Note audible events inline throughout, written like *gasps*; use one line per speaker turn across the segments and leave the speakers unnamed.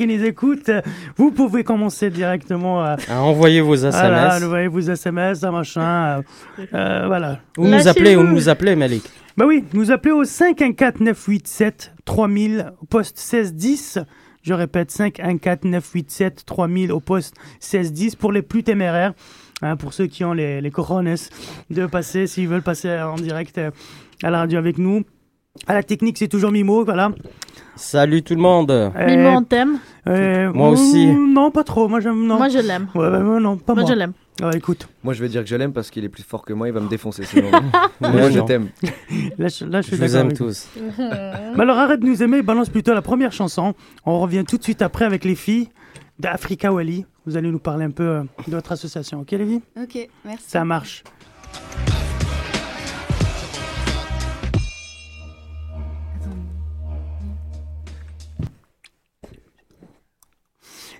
qui nous écoutent, vous pouvez commencer directement à,
À envoyer vos SMS.
voilà, envoyer vos SMS, un machin, euh, euh, voilà.
Ou nous appeler, ou nous appeler, Malik.
Bah oui, nous appelez au 514 987 3000 au poste 1610. Je répète, 514 987 3000 au poste 1610 pour les plus téméraires. hein, pour ceux qui ont les, les corones de passer, s'ils veulent passer en direct euh, à la radio avec nous. À la technique, c'est toujours Mimo, voilà.
Salut tout le monde.
Mimo,
Euh,
on t'aime.
euh,
Moi aussi.
mm, Non, pas trop. Moi, j'aime.
Moi, je l'aime.
Ouais, bah, moi, non, pas
Moi,
moi.
je l'aime.
Ah, écoute,
Moi, je vais dire que je l'aime parce qu'il est plus fort que moi, il va me défoncer sinon. *laughs* Moi, je t'aime.
là, je, là, je suis
Je vous aime tous.
Mais *laughs* alors arrête de nous aimer, balance plutôt la première chanson. On revient tout de suite après avec les filles d'Africa Wally. Vous allez nous parler un peu euh, de votre association, ok les filles?
Ok, merci.
Ça marche.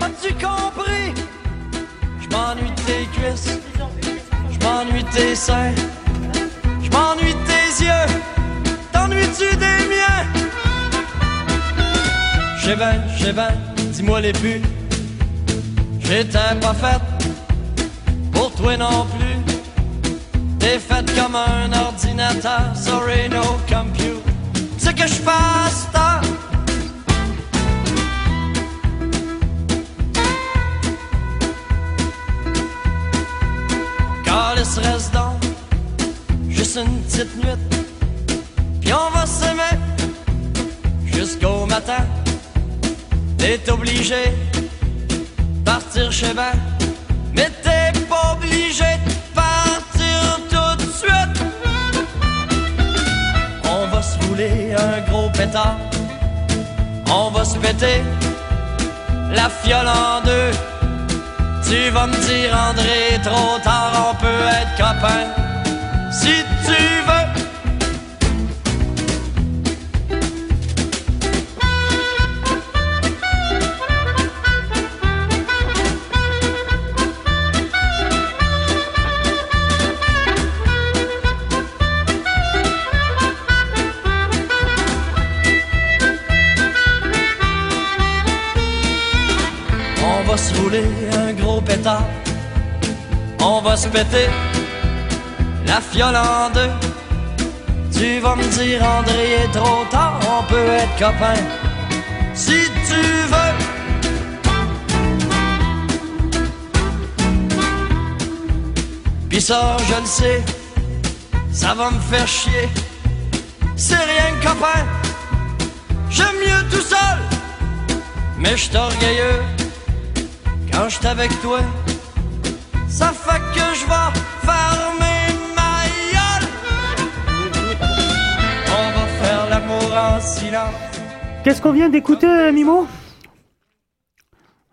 As-tu compris? Je m'ennuie de tes cuisses. Je m'ennuie de tes seins. Je m'ennuie de tes yeux. T'ennuies-tu des miens? J'ai ben, dis-moi les buts. J'étais pas faite pour toi non plus. T'es faite comme un ordinateur, sorry no compute. C'est que je fasse une petite nuit. Puis on va s'aimer jusqu'au matin. T'es obligé de partir chez ben, mais t'es pas obligé de partir tout de suite. On va se rouler un gros pétard. On va se péter la fiole en deux. Tu vas me dire, André, trop tard, on peut être copains. Si On va se rouler un gros pétard. On va se péter la fiole en deux. Tu vas me dire, André, est trop tard, on peut être copains. Si tu veux. Pis je le sais, ça va me faire chier. C'est rien copain, j'aime mieux tout seul. Mais je orgueilleux quand je avec toi. Ça fait que je vais
Qu'est-ce qu'on vient d'écouter, euh, Mimo?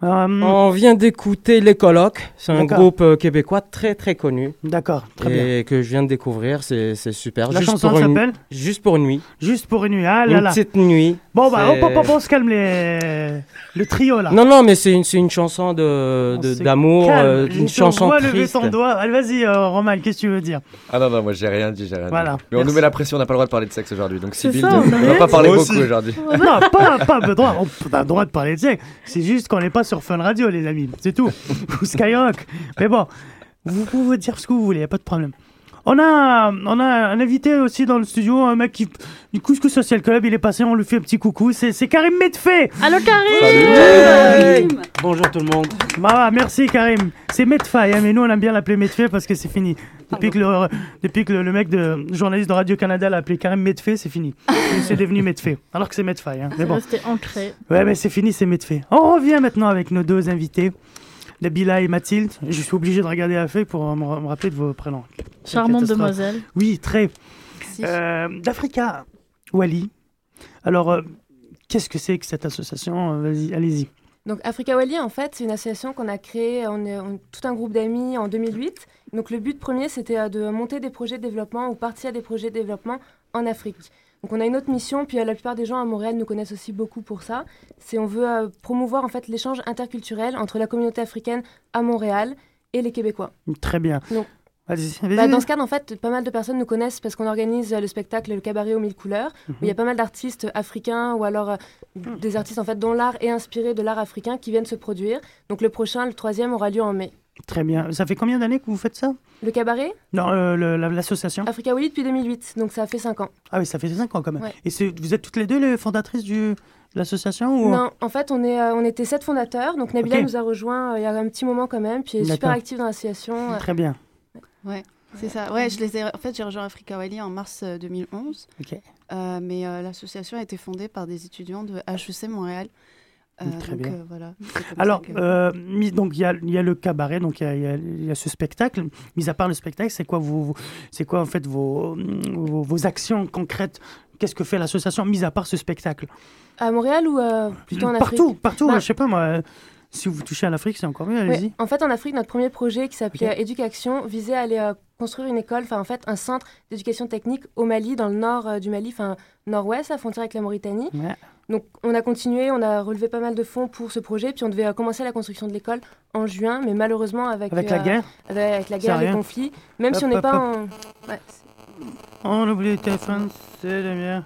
Euh,
On vient d'écouter Les Colocs. C'est un groupe euh, québécois très très connu.
D'accord, très bien.
et que je viens de découvrir. C'est super.
La
Juste
chanson
pour une-
s'appelle
Juste pour une nuit.
Juste pour une nuit. Ah là
une
là.
petite nuit.
Bon bah hop, hop, hop, on se calme les... le trio là.
Non, non, mais c'est une, c'est une chanson de-
On
de- d'amour,
calme.
euh, une chanson
vois lever
triste.
ton doigt. Allez, vas-y, euh, Roman, qu'est-ce que tu veux dire?
Ah non, non, moi j'ai rien dit, j'ai rien
Voilà,
dit. Mais on nous met la pression, on n'a pas le droit de parler de sexe aujourd'hui. Donc
C'est
Sybille, on
arrête.
pas parler
Moi
beaucoup aujourd'hui.
Non, pas, pas le droit. On a le droit de parler de sexe. C'est juste qu'on n'est pas sur Fun Radio, les amis. C'est tout. Ou Skyrock. Mais bon, vous pouvez dire ce que vous voulez, y a pas de problème. On a, on a un invité aussi dans le studio, un mec qui, du Couscous Social Club, il est passé, on lui fait un petit coucou. C'est c'est Karim Medfait.
Allô, Karim
Karim.
Bonjour tout le monde.
Bah, merci Karim. C'est Medfay, hein, mais nous on aime bien l'appeler Medfay parce que c'est fini. Depuis que, le, depuis que le, le mec de journaliste de Radio-Canada l'a appelé Karim Medfay, c'est fini. c'est devenu Medfay. Alors que c'est Medfay. Hein. Mais
C'est
bon.
ancré.
Ouais, mais c'est fini, c'est Medfay. On revient maintenant avec nos deux invités, Nabila et Mathilde. Je suis obligé de regarder la feuille pour me, me rappeler de vos prénoms.
Charmante demoiselle.
Oui, très. Euh, D'Africa, Wally. Alors, euh, Qu'est-ce que c'est que cette association? Vas-y, allez-y.
Donc Africa Wali, en fait, c'est une association qu'on a créée, on est on est tout un groupe d'amis en 2008. Donc le but premier, c'était euh, de monter des projets de développement ou partir à des projets de développement en Afrique. Donc on a une autre mission, puis euh, la plupart des gens à Montréal nous connaissent aussi beaucoup pour ça. C'est on veut euh, promouvoir en fait l'échange interculturel entre la communauté africaine à Montréal et les Québécois.
Très bien. Vas-y, vas-y.
Bah, dans ce cadre, en fait, pas mal de personnes nous connaissent parce qu'on organise euh, le spectacle Le Cabaret aux mille couleurs, où il y a pas mal d'artistes africains ou alors euh, des artistes en fait dont l'art est inspiré de l'art africain qui viennent se produire. Donc le prochain, le troisième, aura lieu en mai.
Très bien. Ça fait combien d'années que vous faites ça?
Le Cabaret,
Non, euh, l'association
Africa Wali depuis 2008, donc ça fait 5 ans.
Ah oui, ça fait 5 ans quand même.
Ouais.
Et vous êtes toutes les deux les fondatrices du, de l'association ou...
Non, en fait, on, est, euh, on était sept fondateurs, donc Nabila nous a rejoints euh, il y a un petit moment quand même, puis elle est super active dans l'association. euh,
Très bien.
C'est ça. Ouais, je les ai. En fait, j'ai rejoint Africa Wali en mars euh, 2011.
Ok.
Euh, mais euh, l'association a été fondée par des étudiants de HEC Montréal. Euh,
Très
donc,
bien.
euh, voilà.
Alors,
que-
euh, donc il y a, il y a le cabaret, donc il y a, y y ce spectacle. Mis à part le spectacle, c'est quoi, vos, vos- c'est quoi en fait vos, vos, vos actions concrètes? Qu'est-ce que fait l'association, mis à part ce spectacle?
À Montréal ou euh, plutôt en Afrique?
Partout, partout.
Bah-
je sais pas moi. euh, Si vous touchez à l'Afrique, c'est encore mieux. Allez-y.
Oui, en fait, en Afrique, notre premier projet qui s'appelait
Ok.
euh, Éducation visait à aller euh, construire une école, enfin en fait un centre d'éducation technique au Mali, dans le nord du Mali, enfin nord-ouest, à frontière avec la Mauritanie.
Ouais.
Donc on a continué, on a relevé pas mal de fonds pour ce projet, puis on devait commencer la construction de l'école en juin, mais malheureusement avec,
Avec la
euh,
guerre,
avec, la guerre,
a
les conflits, même si on n'est pas
hop.
en... Ouais,
on oublie le téléphone, c'est la mienne.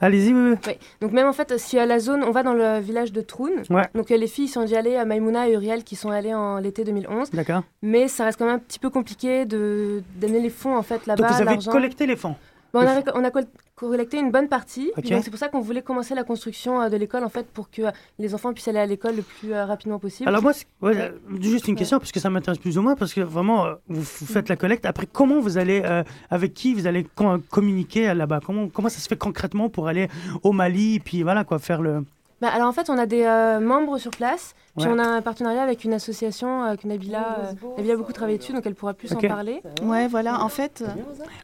Allez-y, oui.
Donc même en fait, si à la zone, on va dans le village de Troun,
Ouais.
donc euh, les filles sont déjà allées, à Maïmouna et Uriel qui sont allées en l'été 2011,
D'accord.
mais ça reste quand même un petit peu compliqué de d'amener les fonds en fait
Donc
là-bas,
vous avez collecté les fonds.
Bon, on, a, on a col- collecté une bonne partie, donc c'est pour ça qu'on voulait commencer la construction euh, de l'école en fait pour que euh, les enfants puissent aller à l'école le plus euh, rapidement possible.
Alors moi, ouais, juste une question, parce que ça m'intéresse plus ou moins, parce que vraiment, vous, vous faites la collecte. Après, comment vous allez, euh, avec qui vous allez co- communiquer là-bas? Comment, comment ça se fait concrètement pour aller au Mali, puis voilà, quoi, faire le...
Bah, alors en fait, on a des euh, membres sur place, puis
Ouais.
on a un partenariat avec une association euh, que Nabila, euh, Nabila a beaucoup travaillé dessus, donc elle pourra plus en parler.
Ouais, voilà. En fait, euh,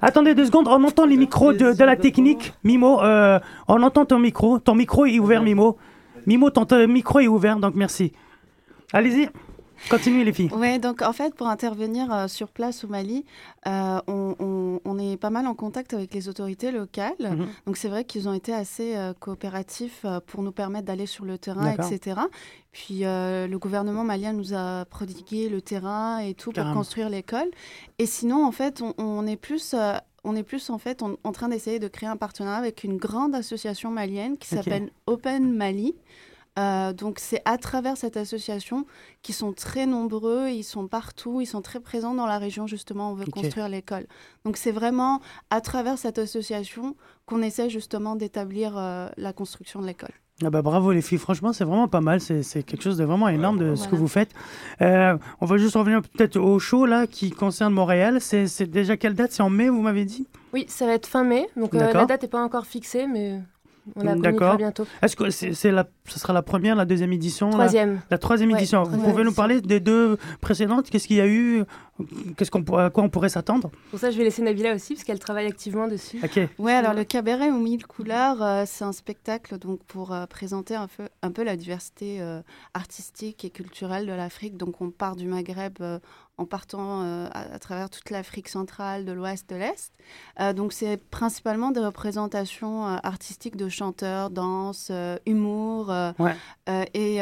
Attendez deux secondes, on entend les micros de, de la technique. Mimo, euh, on entend ton micro. Ton micro est ouvert, Mimo. Mimo, ton euh, micro est ouvert, donc merci. Allez-y, continuez les filles.
Ouais, donc en fait, pour intervenir euh, sur place au Mali, euh, on, on- on est pas mal en contact avec les autorités locales.
Mhm.
Donc c'est vrai qu'ils ont été assez euh, coopératifs pour nous permettre d'aller sur le terrain, etc. Puis le gouvernement malien nous a prodigué le terrain et tout pour construire l'école. Et sinon, en fait, on, on est plus... on est plus en fait en, en train d'essayer de créer un partenariat avec une grande association malienne qui s'appelle Open Mali. Euh, donc c'est à travers cette association qui sont très nombreux, ils sont partout, ils sont très présents dans la région justement, on veut construire l'école. Donc c'est vraiment à travers cette association qu'on essaie justement d'établir euh, la construction de l'école.
Ah bah bravo les filles, franchement c'est vraiment pas mal, c'est quelque chose de vraiment énorme de ce que vous faites. Euh, on va juste revenir peut-être au show là qui concerne Montréal, c'est déjà quelle date? C'est en mai vous m'avez dit?
Oui, ça va être fin mai, donc euh, la date n'est pas encore fixée, mais on la
D'accord.
communiquera bientôt.
Est-ce que c'est c'est la, ce sera la première, la deuxième édition la-
Troisième.
La troisième
Ouais,
édition. Vous pouvez nous parler des deux précédentes? Qu'est-ce qu'il y a eu? Qu'est-ce qu'on à quoi on pourrait s'attendre?
Pour ça, je vais laisser Nabila aussi, parce qu'elle travaille activement dessus.
Ok.
Ouais, alors le cabaret aux mille couleurs, euh, c'est un spectacle donc pour euh, présenter un peu, un peu la diversité euh, artistique et culturelle de l'Afrique. Donc on part du Maghreb euh, en partant euh, à, à travers toute l'Afrique centrale, de l'Ouest, de l'Est. Euh, donc c'est principalement des représentations euh, artistiques de chanteurs, danse, humour
Ouais.
et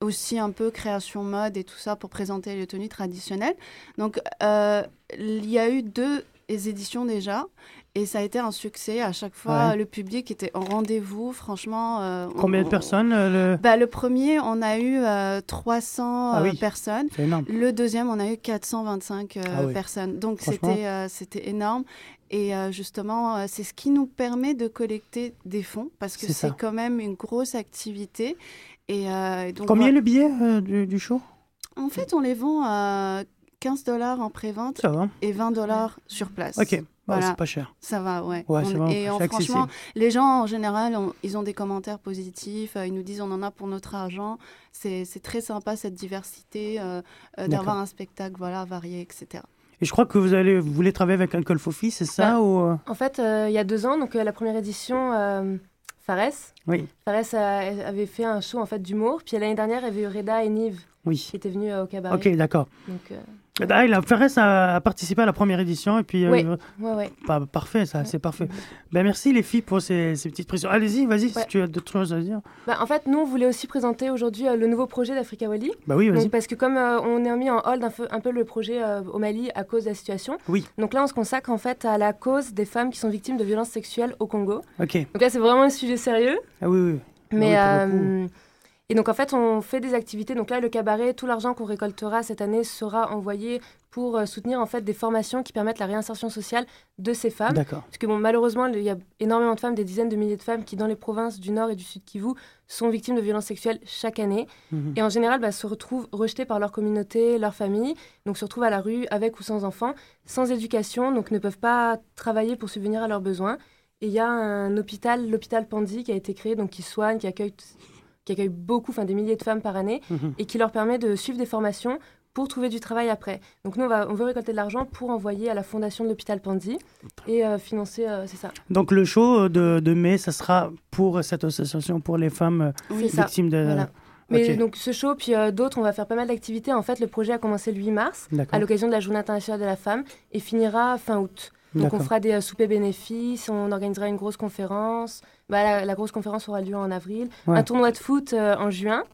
aussi un peu création mode et tout ça pour présenter les tenues traditionnelles. Donc il y a eu deux éditions déjà. Et ça a été un succès. À chaque fois,
Ouais.
le public était en rendez-vous. Franchement. euh, on-
Combien de
on-
personnes euh, le...
bah, Le premier, on a eu euh, 300
Ah
euh,
oui.
personnes.
Énorme.
Le deuxième, on a eu 425 euh,
Ah oui.
personnes. Donc, c'était c'était énorme. Et justement, c'est ce qui nous permet de collecter des fonds parce que
C'est
quand même une grosse activité. Et donc,
Combien le billet du, du show?
En fait, on les vend à 15 dollars en pré-vente et 20 dollars sur place.
Ok. Bah,
Voilà.
C'est pas cher.
Ça va, ouais.
Ouais,
On- et on- franchement, les gens en général, on- ils ont des commentaires positifs. euh, ils nous disent on en a pour notre argent. C'est c'est très sympa cette diversité euh, euh, d'avoir un spectacle voilà varié, etc.
Et je crois que vous, allez, vous voulez travailler avec Uncle Fofi, c'est ça
Bah,
ou...
En fait, euh, il y a deux ans, donc euh, la première édition, euh, Fares.
Oui.
Fares a- avait fait un show en fait d'humour. Puis l'année dernière, il y avait eu Reda et Nive
Oui.
qui étaient venus euh, au cabaret.
Ok, d'accord.
Donc, euh,
Ah, il a, Ferres a, participé à la première édition et puis. euh,
Oui. ouais, ouais.
Bah, parfait, ça, c'est parfait. Ben, merci les filles pour ces, ces petites pressions. Allez-y, vas-y, si tu as d'autres choses à dire.
Bah, en fait, nous, on voulait aussi présenter aujourd'hui euh, le nouveau projet d'Africa Wally.
Bah oui, vas-y.
Parce que comme euh, on est mis en hold un peu, un peu le projet au Mali à cause de la situation,
Oui.
donc là on se consacre en fait à la cause des femmes qui sont victimes de violences sexuelles au Congo.
Ok.
Donc là c'est vraiment un sujet sérieux.
Ah oui, oui.
Mais
oui,
et donc en fait on fait des activités. Donc là le cabaret, tout l'argent qu'on récoltera cette année sera envoyé pour euh, soutenir en fait des formations qui permettent la réinsertion sociale de ces femmes.
D'accord.
Parce que bon, malheureusement, il y a énormément de femmes, des dizaines de milliers de femmes qui, dans les provinces du Nord et du Sud Kivu, sont victimes de violences sexuelles chaque année.
Mhm.
Et en général, bah, se retrouvent rejetées par leur communauté, leur famille, donc se retrouvent à la rue avec ou sans enfants, sans éducation, donc ne peuvent pas travailler pour subvenir à leurs besoins. Et il y a un hôpital, l'hôpital Pandy, qui a été créé, donc qui soigne, qui accueille, qui accueille beaucoup, enfin des milliers de femmes par année,
Mhm.
et qui leur permet de suivre des formations pour trouver du travail après. Donc nous, on, va, on veut récolter de l'argent pour envoyer à la fondation de l'hôpital Pandy et euh, financer, euh, c'est ça.
Donc le show de, de mai, ça sera pour cette association pour les femmes euh,
ça.
victimes de.
Voilà. Mais donc ce show, puis euh, d'autres, on va faire pas mal d'activités. En fait, le projet a commencé le 8 mars, à l'occasion de la Journée internationale de la femme, et finira fin août. Donc on fera des soupers bénéfices, on organisera une grosse conférence. Bah, la, la grosse conférence aura lieu en avril.
Ouais.
Un tournoi de foot euh, en juin.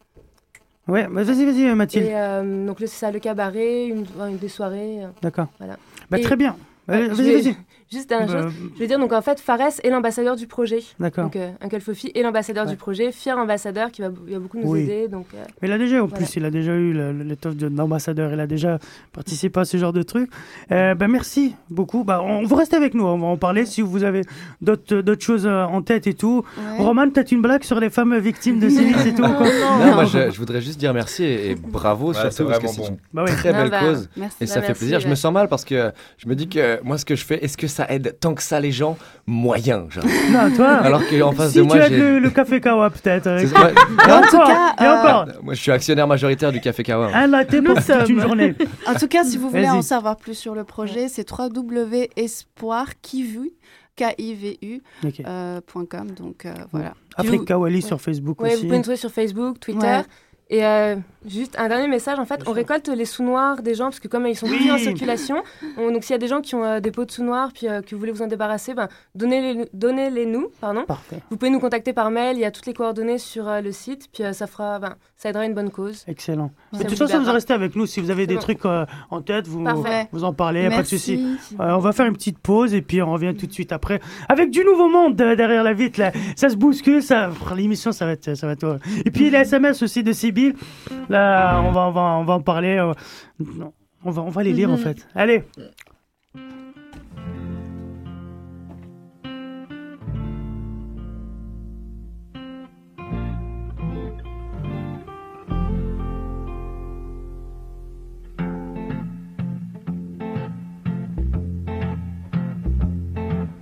Ouais, bah, vas-y, vas-y, Mathilde.
Et euh, donc c'est ça, le cabaret, une, une- des soirées. euh.
D'accord.
Voilà.
Bah,
Et-
très bien.
Ouais,
vas-y,
vais-
vas-y.
Juste un
Bah,
chose. Je veux dire, donc en fait, Fares est l'ambassadeur du projet.
D'accord.
Donc euh, Uncle Fofi est l'ambassadeur
Ouais.
du projet, fier ambassadeur qui va, il va beaucoup nous
Oui.
aider. Donc, euh,
Mais il a déjà, en
Voilà.
plus, il a déjà eu l'étoffe de- d'ambassadeur, il a déjà participé à ce genre de truc. Euh, bah, merci beaucoup. Bah, on, vous restez avec nous, on va en parler si vous avez d'autres d'autres choses euh, en tête et tout.
Ouais.
Roman, peut-être une blague sur les femmes victimes de sévices et tout *laughs* quoi
Non, moi je, je voudrais juste dire merci et, et bravo
Ouais, c'est
surtout parce que c'est
bon.
Bah oui.
une très
Non,
belle
bah,
cause.
Merci.
Et ça
Bah,
fait
merci,
plaisir. Je me sens mal parce que je me dis que moi, ce que je fais, est-ce que ça aide tant que ça les gens Moyen, genre?
Non, toi,
Alors qu'en face
si
de
tu
moi,
aides
j'ai.
le, le café Kawa, peut-être.
Ça, ouais. *laughs*
Et
En tout
encore,
cas,
et
euh,
encore.
Moi, je suis actionnaire majoritaire du Café Kawa.
Un latte pour toute une journée.
En tout cas, si vous voulez en savoir plus sur le projet, c'est www.espoirkivu, K-I-V-U,
Ok.
euh. Donc euh, voilà.
Afrique Kawali
ouais.
sur Facebook
Ouais, vous
aussi.
pouvez nous trouver sur Facebook, Twitter.
Ouais.
Et euh, juste un dernier message, en fait, on récolte les sous-noirs des gens, parce que comme ils sont
Oui.
plus en circulation, on- donc s'il y a des gens qui ont euh, des pots de sous-noirs, puis euh, que vous voulez vous en débarrasser, ben, donnez-les donnez-les nous, pardon.
Parfait.
Vous pouvez nous contacter par mail, il y a toutes les coordonnées sur euh, le site, puis euh, ça, fera, ben, ça aidera une bonne cause.
Excellent. De toute façon, vous restez avec nous. Si vous avez des
bon.
trucs euh, en tête, vous,
Parfait.
vous en parlez, pas de
Merci.
souci. Euh, on va faire une petite pause et puis on revient tout de suite après avec du nouveau monde euh, derrière la vitre. Là. Ça se bouscule, ça. L'émission, ça va être, ça va être. Et puis les SMS aussi de Sibyl. Là, on va, on va, on va en parler. euh, On va, on va les lire en
Mhm.
fait. Allez.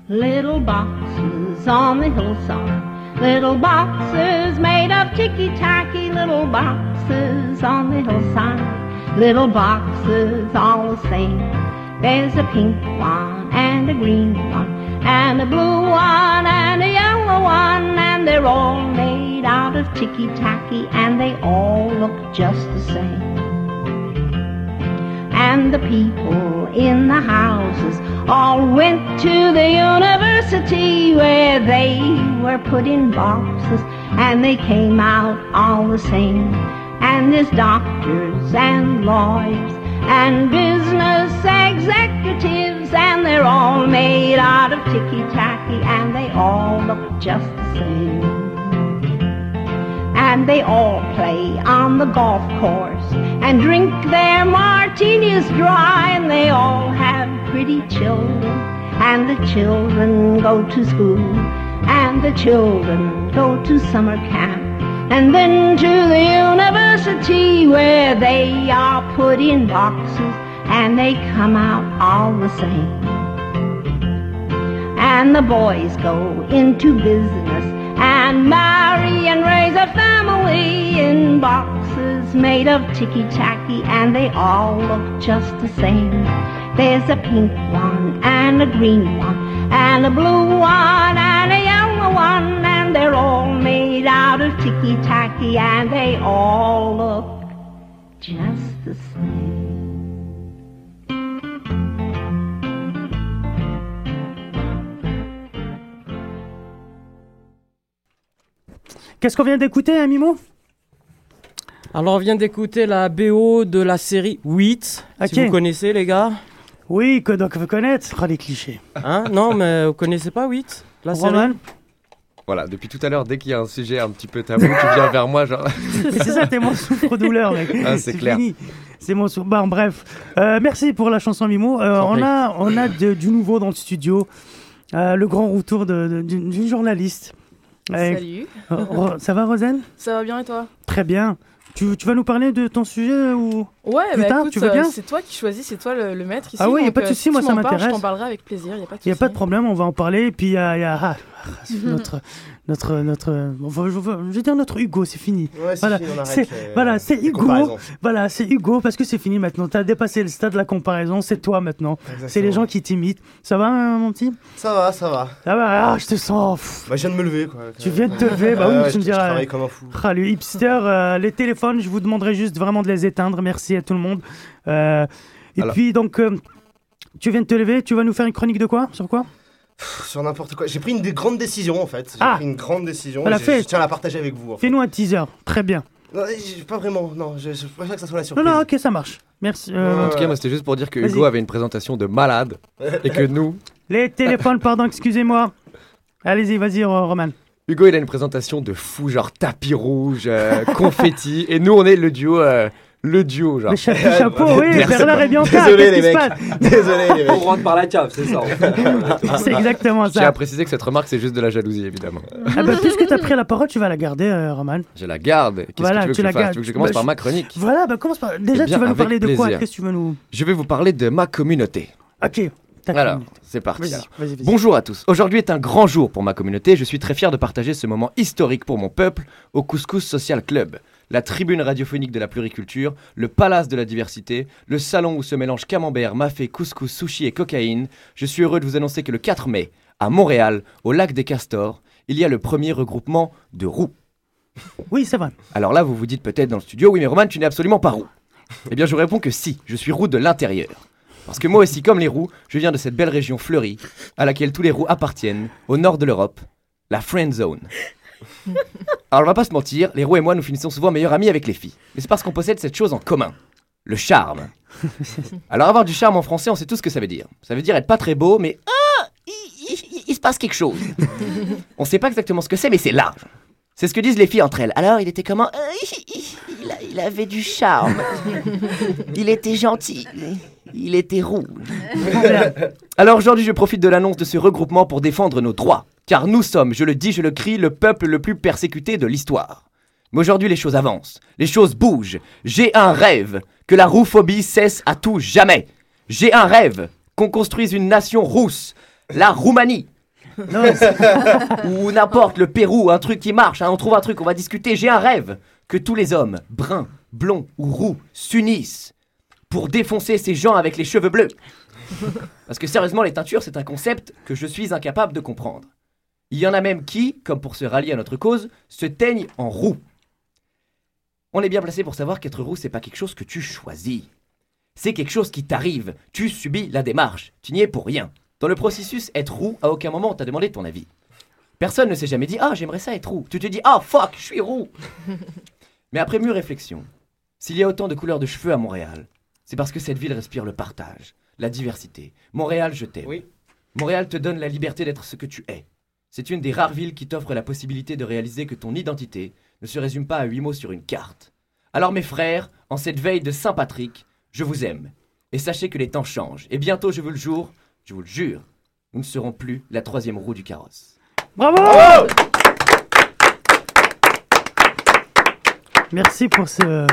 Little boxes on the hillside. Little boxes made of ticky tacky. Little boxes on the hillside. Little boxes all the same. There's a pink one and a green one and a blue one and a yellow one. And they're all made out of ticky tacky and they all look just the same and the people in the houses all went to the university where they were put in boxes and they came out all the same. And there's doctors and lawyers and business executives and they're all made out of ticky tacky and they all look just the same. And they all play on the golf course and drink their martinis dry and they all have pretty children. And the children go to school and the children go to summer camp and then to the university where they are put in boxes and they come out all the same and the boys go into business and marry and raise a family in boxes made of ticky tacky and they all look just the same. There's a pink one and a green one and a blue one and a yellow one and they're all made out of ticky tacky and they all look just the same.
Qu'est-ce qu'on vient d'écouter, hein, Mimo?
Alors, on vient d'écouter la BO de la série 8.
Ok.
Si vous connaissez, les gars.
Oui, que donc vous connaître Ah, les clichés.
Hein? Non, mais vous connaissez pas 8 La série
Roman
Voilà, depuis tout à l'heure, dès qu'il y a un sujet un petit peu tabou, tu viens vers moi, genre. *laughs*
C'est ça, t'es mon souffre-douleur, mec.
Ah, c'est clair.
fini. C'est mon souffre. Bon, bref. Euh, merci pour la chanson Mimo. Euh, on a, on a de- du nouveau dans le studio. Euh, le grand retour d'une journaliste.
Salut,
euh, ça va, Rosen
ça va bien et toi?
Très bien. Tu, tu vas nous parler de ton sujet ou
Ouais,
Plus
bah
tard,
écoute,
tu veux
euh,
bien
c'est toi qui choisis, c'est toi le, le maître ici.
Ah oui, y a
donc,
pas de
euh,
souci,
si
moi, ça m'intéresse.
Je t'en parlerai avec plaisir, il y a pas de
Il n'y a
souci.
pas de problème, on va en parler. Et puis il y a, il y a- ah, ah, notre, notre, notre, va- je vais dire notre Hugo, c'est fini.
Ouais, c'est
Voilà, c'est- voilà, c'est Hugo. Voilà, c'est Hugo parce que c'est fini maintenant. T'as dépassé le stade de la comparaison, c'est toi maintenant. C'est les gens qui t'imitent. Ça va, hein, mon petit?
Ça va, ça va.
Ça va, ah, je te sens. pff.
Bah, je viens de me lever, quoi.
Tu viens de te lever, bah
Ouais,
oui,
ouais,
tu me
je- je
diras.
travaille comme un fou.
Ah, le hipster, euh, les téléphones, je vous demanderai juste vraiment de les éteindre. Merci à tout le monde. Euh, et
Alors-
puis, donc, euh, tu viens de te lever, tu vas nous faire une chronique de quoi? Sur quoi?
Sur n'importe quoi. J'ai pris une des grandes décisions, en fait. J'ai
Ah.
pris une grande décision. Et je- tiens à la partager avec vous. en fait.
Fais-nous un teaser. Très bien.
Non, j'ai- pas vraiment, non. Je, je préfère que ça soit la
Non,
surprise.
non, ok, ça marche. Merci. euh,
En tout cas, moi, c'était juste pour dire que
Vas-y.
Hugo avait une présentation de malade *laughs* et que nous,
Les téléphones, pardon, excusez-moi. Allez-y, vas-y, Ro- Roman.
Hugo, il a une présentation de fou, genre tapis rouge, euh, confetti, et nous, on est le duo, euh, le duo, genre.
Le chapeau, *laughs* chapeau oui,
Merci.
Bernard et Bianca.
Désolé, *laughs* les mecs. Désolé, les
On
mecs.
rentre par la cave, c'est ça. *laughs*
C'est exactement
Je tiens à
ça.
préciser que cette remarque, c'est juste de la jalousie, évidemment.
Ah bah, puisque tu as pris la parole, tu vas la garder, euh, Roman.
Je la garde. Qu'est-ce
Voilà,
que tu veux
tu
que
la
je fasse?
gardes.
Tu veux que je commence
Bah,
par ma chronique?
Voilà, bah commence par. Déjà,
Eh bien,
tu vas nous parler de quoi? Qu'est-ce que tu veux nous.
Je vais vous parler de ma communauté.
Ok. Fini.
c'est parti. Bonjour à tous. Aujourd'hui est un grand jour pour ma communauté. Je suis très fier de partager ce moment historique pour mon peuple au Couscous Social Club, la tribune radiophonique de la pluriculture, le palace de la diversité, le salon où se mélangent camembert, mafé, couscous, sushi et cocaïne. Je suis heureux de vous annoncer que le 4 mai, à Montréal, au lac des Castors, il y a le premier regroupement de roux.
Oui, c'est vrai.
Alors là, vous vous dites peut-être dans le studio, oui mais Roman, tu n'es absolument pas roux. Eh bien, je vous réponds que si, je suis roux de l'intérieur. Parce que moi aussi, comme les roux, je viens de cette belle région fleurie, à laquelle tous les roux appartiennent, au nord de l'Europe, la Friend Zone. *laughs* Alors, on va pas se mentir, les roux et moi, nous finissons souvent meilleurs amis avec les filles. Mais c'est parce qu'on possède cette chose en commun, le charme. *laughs* Alors, avoir du charme en français, on sait tout ce que ça veut dire. Ça veut dire être pas très beau, mais ah, il, il- il se passe quelque chose. *laughs* on sait pas exactement ce que c'est, mais c'est large. C'est ce que disent les filles entre elles. Alors, il était comment? Euh, il, il a- il avait du charme. Il était gentil. Il était roux. Alors aujourd'hui, je profite de l'annonce de ce regroupement pour défendre nos droits. Car nous sommes, je le dis, je le crie, le peuple le plus persécuté de l'histoire. Mais aujourd'hui, les choses avancent. Les choses bougent. J'ai un rêve. Que la rouphobie cesse à tout jamais. J'ai un rêve. Qu'on construise une nation rousse. La Roumanie.
Non, *laughs*
Ou n'importe, le Pérou, un truc qui marche, hein, on trouve un truc, on va discuter. J'ai un rêve que tous les hommes, bruns, blonds ou roux, s'unissent pour défoncer ces gens avec les cheveux bleus. Parce que sérieusement, les teintures, c'est un concept que je suis incapable de comprendre. Il y en a même qui, comme pour se rallier à notre cause, se teignent en roux. On est bien placé pour savoir qu'être roux, c'est pas quelque chose que tu choisis. C'est quelque chose qui t'arrive. Tu subis la démarche. Tu n'y es pour rien. Dans le processus, être roux, à aucun moment on t'a demandé ton avis. Personne ne s'est jamais dit Ah, j'aimerais ça être roux. Tu te dis Ah, fuck, je suis roux. *laughs* Mais après mûre réflexion, s'il y a autant de couleurs de cheveux à Montréal, c'est parce que cette ville respire le partage, la diversité. Montréal, je t'aime.
Oui.
Montréal te donne la liberté d'être ce que tu es. C'est une des rares villes qui t'offre la possibilité de réaliser que ton identité ne se résume pas à huit mots sur une carte. Alors mes frères, en cette veille de Saint-Patrick, je vous aime. Et sachez que les temps changent. Et bientôt, je vous le jure, je vous le jure, nous ne serons plus la troisième roue du carrosse.
Bravo Merci pour ce,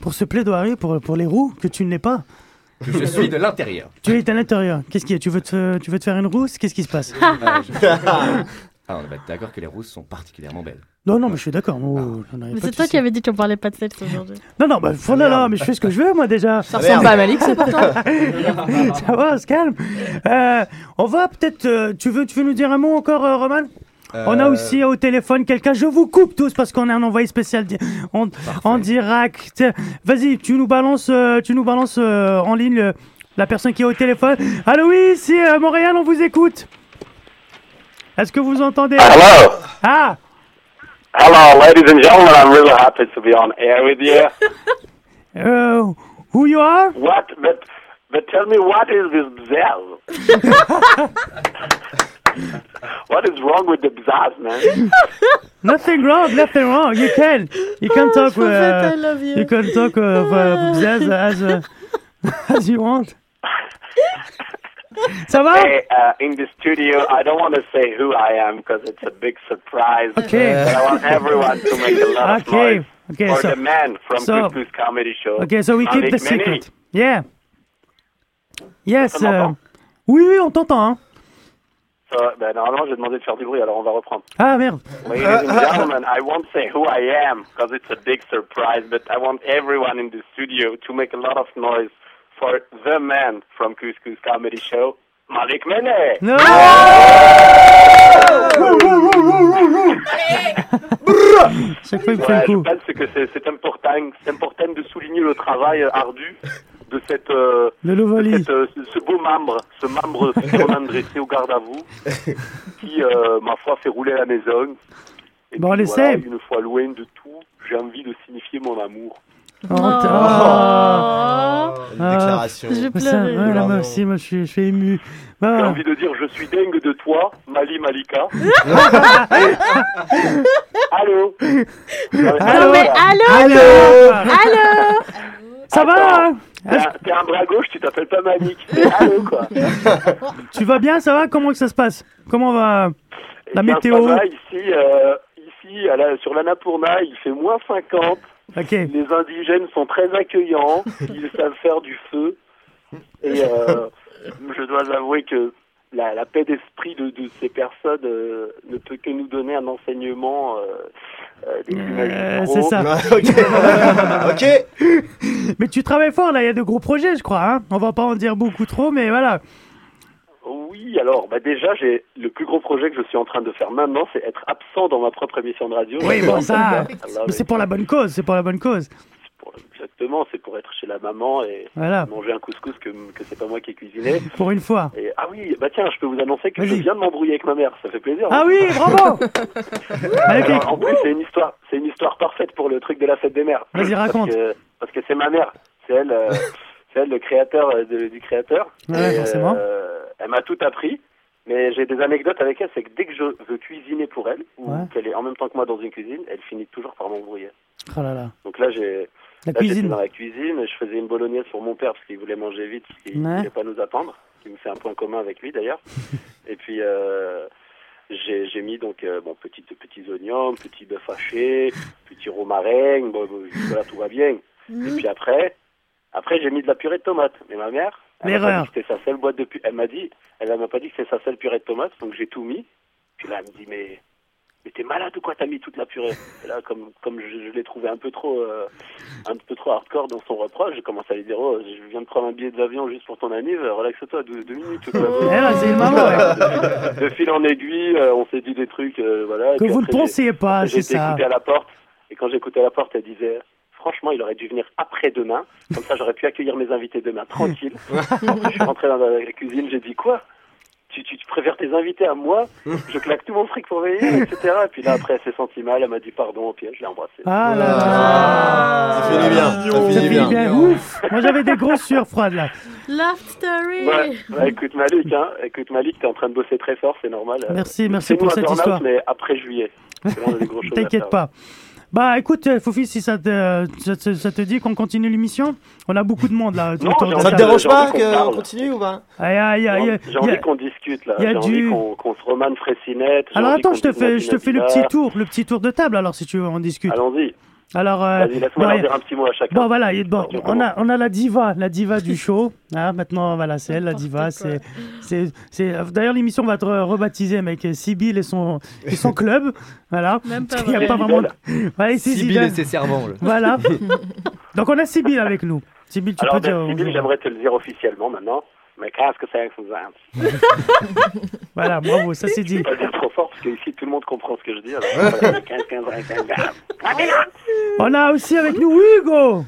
pour ce plaidoyer pour, pour les roues que tu n'es pas.
Je suis de l'intérieur.
Tu es à l'intérieur. Qu'est-ce qu'il y a? Tu veux, te, tu veux te faire une rousse? Qu'est-ce qui se passe?
Euh, je- *laughs* Ah, on va être d'accord que les rousses sont particulièrement belles.
Non, non, mais je suis d'accord. oh, avais
Mais c'est toi qui avais dit qu'on parlait pas de sexe aujourd'hui.
Non, non, bah, oh là là, mais je fais ce que je veux, moi, déjà.
Ça ressemble pas à Malik, c'est pourtant. *laughs*
Ça va, on se calme. Euh, on va peut-être. euh, tu, veux, tu veux nous dire un mot encore, euh, Roman? On a aussi au téléphone quelqu'un. Je vous coupe tous parce qu'on a un envoyé spécial di- en, en direct. Vas-y, tu nous balances, euh, tu nous balances euh, en ligne le- la personne qui est au téléphone. Allô, oui, ici euh, Montréal, on vous écoute. Est-ce que vous entendez?
Hello?
Ah,
Hello, ladies and gentlemen. I'm really happy to be on air with you. *laughs*
uh, who you are?
What? But, but tell me, what is this bzaz? *laughs* what is wrong with the bzaz, man? *laughs*
Nothing wrong, nothing wrong. You can, you can talk.
Prophet, I
Uh,
love you.
you can talk uh, uh, *laughs* as as, uh, *laughs* as you want. Ça va?
Hey, uh, in the studio, I don't want to say who I am because it's a big surprise.
Okay.
But I want everyone to make a lot of
Okay,
noise
okay,
for
so-
the man from
so-
Couscous Comedy Show.
Okay, so we keep the
Meni.
secret. Yeah. Yes.
Ça m'entend
euh, Oui, oui, on t'entend. Hein.
So, ben, normalement, j'ai demandé de faire du bruit, alors on va reprendre.
Ah merde.
Ladies and gentlemen, I won't say who I am because it's a big surprise, but I want everyone in the studio to make a lot of noise for the man from Couscous Comedy Show, Malik Mene.
Non. *laughs* Chaque fois, il me fait
Ouais,
le
je
coup.
pense que c'est important, c'est important de souligner le travail ardu de cette, euh, de cette, euh, ce, ce beau membre, ce membre *laughs* fièrement dressé au garde à vous, qui, euh, ma foi, fait rouler la maison. Et
Bon,
puis, voilà, une fois loin de tout, j'ai envie de signifier mon amour.
Oh, t'as-
Une
Ah.
déclaration.
Je vais
Ça,
pleurer.
ouais, là, moi aussi, moi, je suis, je suis ému. Bah,
J'ai envie de dire, je suis dingue de toi, Mali Malika. *laughs* Allô
Allô
mais allô
Allô
Allô
Ça va hein
T'es un- bras gauche, tu t'appelles pas Malik. Mais allô, quoi. *laughs*
Tu vas bien Ça va Comment que ça se passe Comment va La
Eh bien,
météo
ça va, ici, euh, ici à la- sur l'Annapurna, il fait moins 50.
Ok.
Les indigènes sont très accueillants. Ils savent faire du feu. Et euh, je dois avouer que la, la paix d'esprit de, de ces personnes euh, ne peut que nous donner un enseignement euh, euh, des
Euh, c'est ça. *laughs*
ok. *laughs* ok.
Mais tu travailles fort là, il y a de gros projets, je crois. Hein On va pas en dire beaucoup trop, mais voilà.
Oui, alors bah déjà, j'ai le plus gros projet que je suis en train de faire maintenant, c'est être absent dans ma propre émission de radio.
Oui, bon, *laughs* ça, c'est pour la bonne cause, c'est pour la bonne cause.
Pour- Exactement, c'est pour être chez la maman et
Voilà.
manger un couscous que, que c'est pas moi qui ai cuisiné. *laughs*
Pour une fois.
Et, ah oui, bah tiens, je peux vous annoncer que je viens de m'embrouiller avec ma mère, ça fait plaisir.
Ah
hein.
oui, bravo. *laughs*
Alors, en plus, c'est une histoire, c'est une histoire parfaite pour le truc de la fête des mères.
Vas-y, raconte.
Parce que c'est ma mère, c'est elle, euh, *laughs* c'est elle le créateur euh, de- du créateur.
Ouais,
Et,
forcément.
euh, elle m'a tout appris. Mais j'ai des anecdotes avec elle, c'est que dès que je veux cuisiner pour elle, ou
Ouais.
qu'elle est en même temps que moi dans une cuisine, elle finit toujours par m'embrouiller.
Oh là là.
Donc là, j'ai
La
là, j'étais
cuisine.
dans la cuisine, je faisais une bolognaise pour mon père parce qu'il voulait manger vite, parce qu'il
Ouais.
voulait pas nous attendre, ce qui me fait un point commun avec lui d'ailleurs. *laughs* Et puis euh, j'ai mis donc euh, bon petits petits oignons, petit bœuf haché, petit romarin, bon, voilà tout va bien. Et puis après, après j'ai mis de la purée de tomates. Mais ma mère, elle m'a pas
L'erreur.
dit que c'était sa seule boîte de pu- Elle m'a dit, elle m'a pas dit que c'était sa seule purée de tomates, donc j'ai tout mis. Puis là, elle me dit mais mais t'es malade ou quoi? T'as mis toute la purée Et là, comme comme je, je l'ai trouvé un peu trop euh, un peu trop hardcore dans son reproche, j'ai commencé à lui dire oh je viens de prendre un billet d'avion juste pour ton anniv, relaxe-toi deux, deux minutes. quoi.
Eh là, c'est ouais.
De fil en aiguille, euh, on s'est dit des trucs, euh, voilà.
Que vous ne pensiez pas,
j'ai
c'est
été
ça.
écouté à la porte, et quand j'écoutais à la porte, elle disait Franchement, il aurait dû venir après-demain, comme ça j'aurais pu accueillir mes invités demain tranquille. je suis rentré dans la cuisine, j'ai dit Quoi? Tu, tu, tu préfères tes invités à moi Je claque tout mon fric pour venir, etc. Et puis là, après, elle s'est sentie mal, elle m'a dit pardon, puis je l'ai embrassée.
Ah là là
Ça finit bien. Ça
Ça
finit bien.
bien. Ouf Moi j'avais des grosses sueurs froides là.
Love story
Ouais, ouais, écoute Malik, hein, écoute Malik, t'es en train de bosser très fort, c'est normal.
Merci, merci pour cette histoire.
mais après juillet. *laughs*
T'inquiète
faire.
pas. Bah écoute, euh, Foufi, si ça te, ça, te- ça te dit qu'on continue l'émission, on a beaucoup de monde là.
Non,
Ça te dérange pas
qu'on
continue ou pas
Aïe, aïe, aïe,
J'ai envie qu'on discute là.
il y a
J'ai envie
du-
qu'on qu'on se romane Fressinette.
Alors attends, je te fais, je te fais le petit tour, le petit tour de table alors si tu veux, on discute.
Allons-y.
Alors, euh,
Vas-y, laisse-moi dire un petit mot à chacun.
Bon voilà, et bon,
on
a on a la diva, la diva du show. *laughs* Hein, maintenant voilà, c'est elle la diva. C'est c'est c'est. D'ailleurs l'émission va être rebaptisée avec Sibyl et son et son *laughs* club. Voilà.
Même pas
Il y a pas vraiment. Ouais, c'est
Sibyl
Sibyl.
et ses servants. là.
Voilà. *laughs* Donc on a Sibyl avec nous. Sibyl, tu
Alors,
peux dire.
ben, Sybille, j'aimerais te le dire officiellement maintenant. Mais qu'est-ce que c'est que ça *laughs*
Voilà, bravo, ça c'est
Je
dit.
vais pas le dire trop fort parce qu'ici tout le monde comprend ce que je dis. alors. Voilà, 15, 15, 15, 15.
On a aussi avec nous Hugo.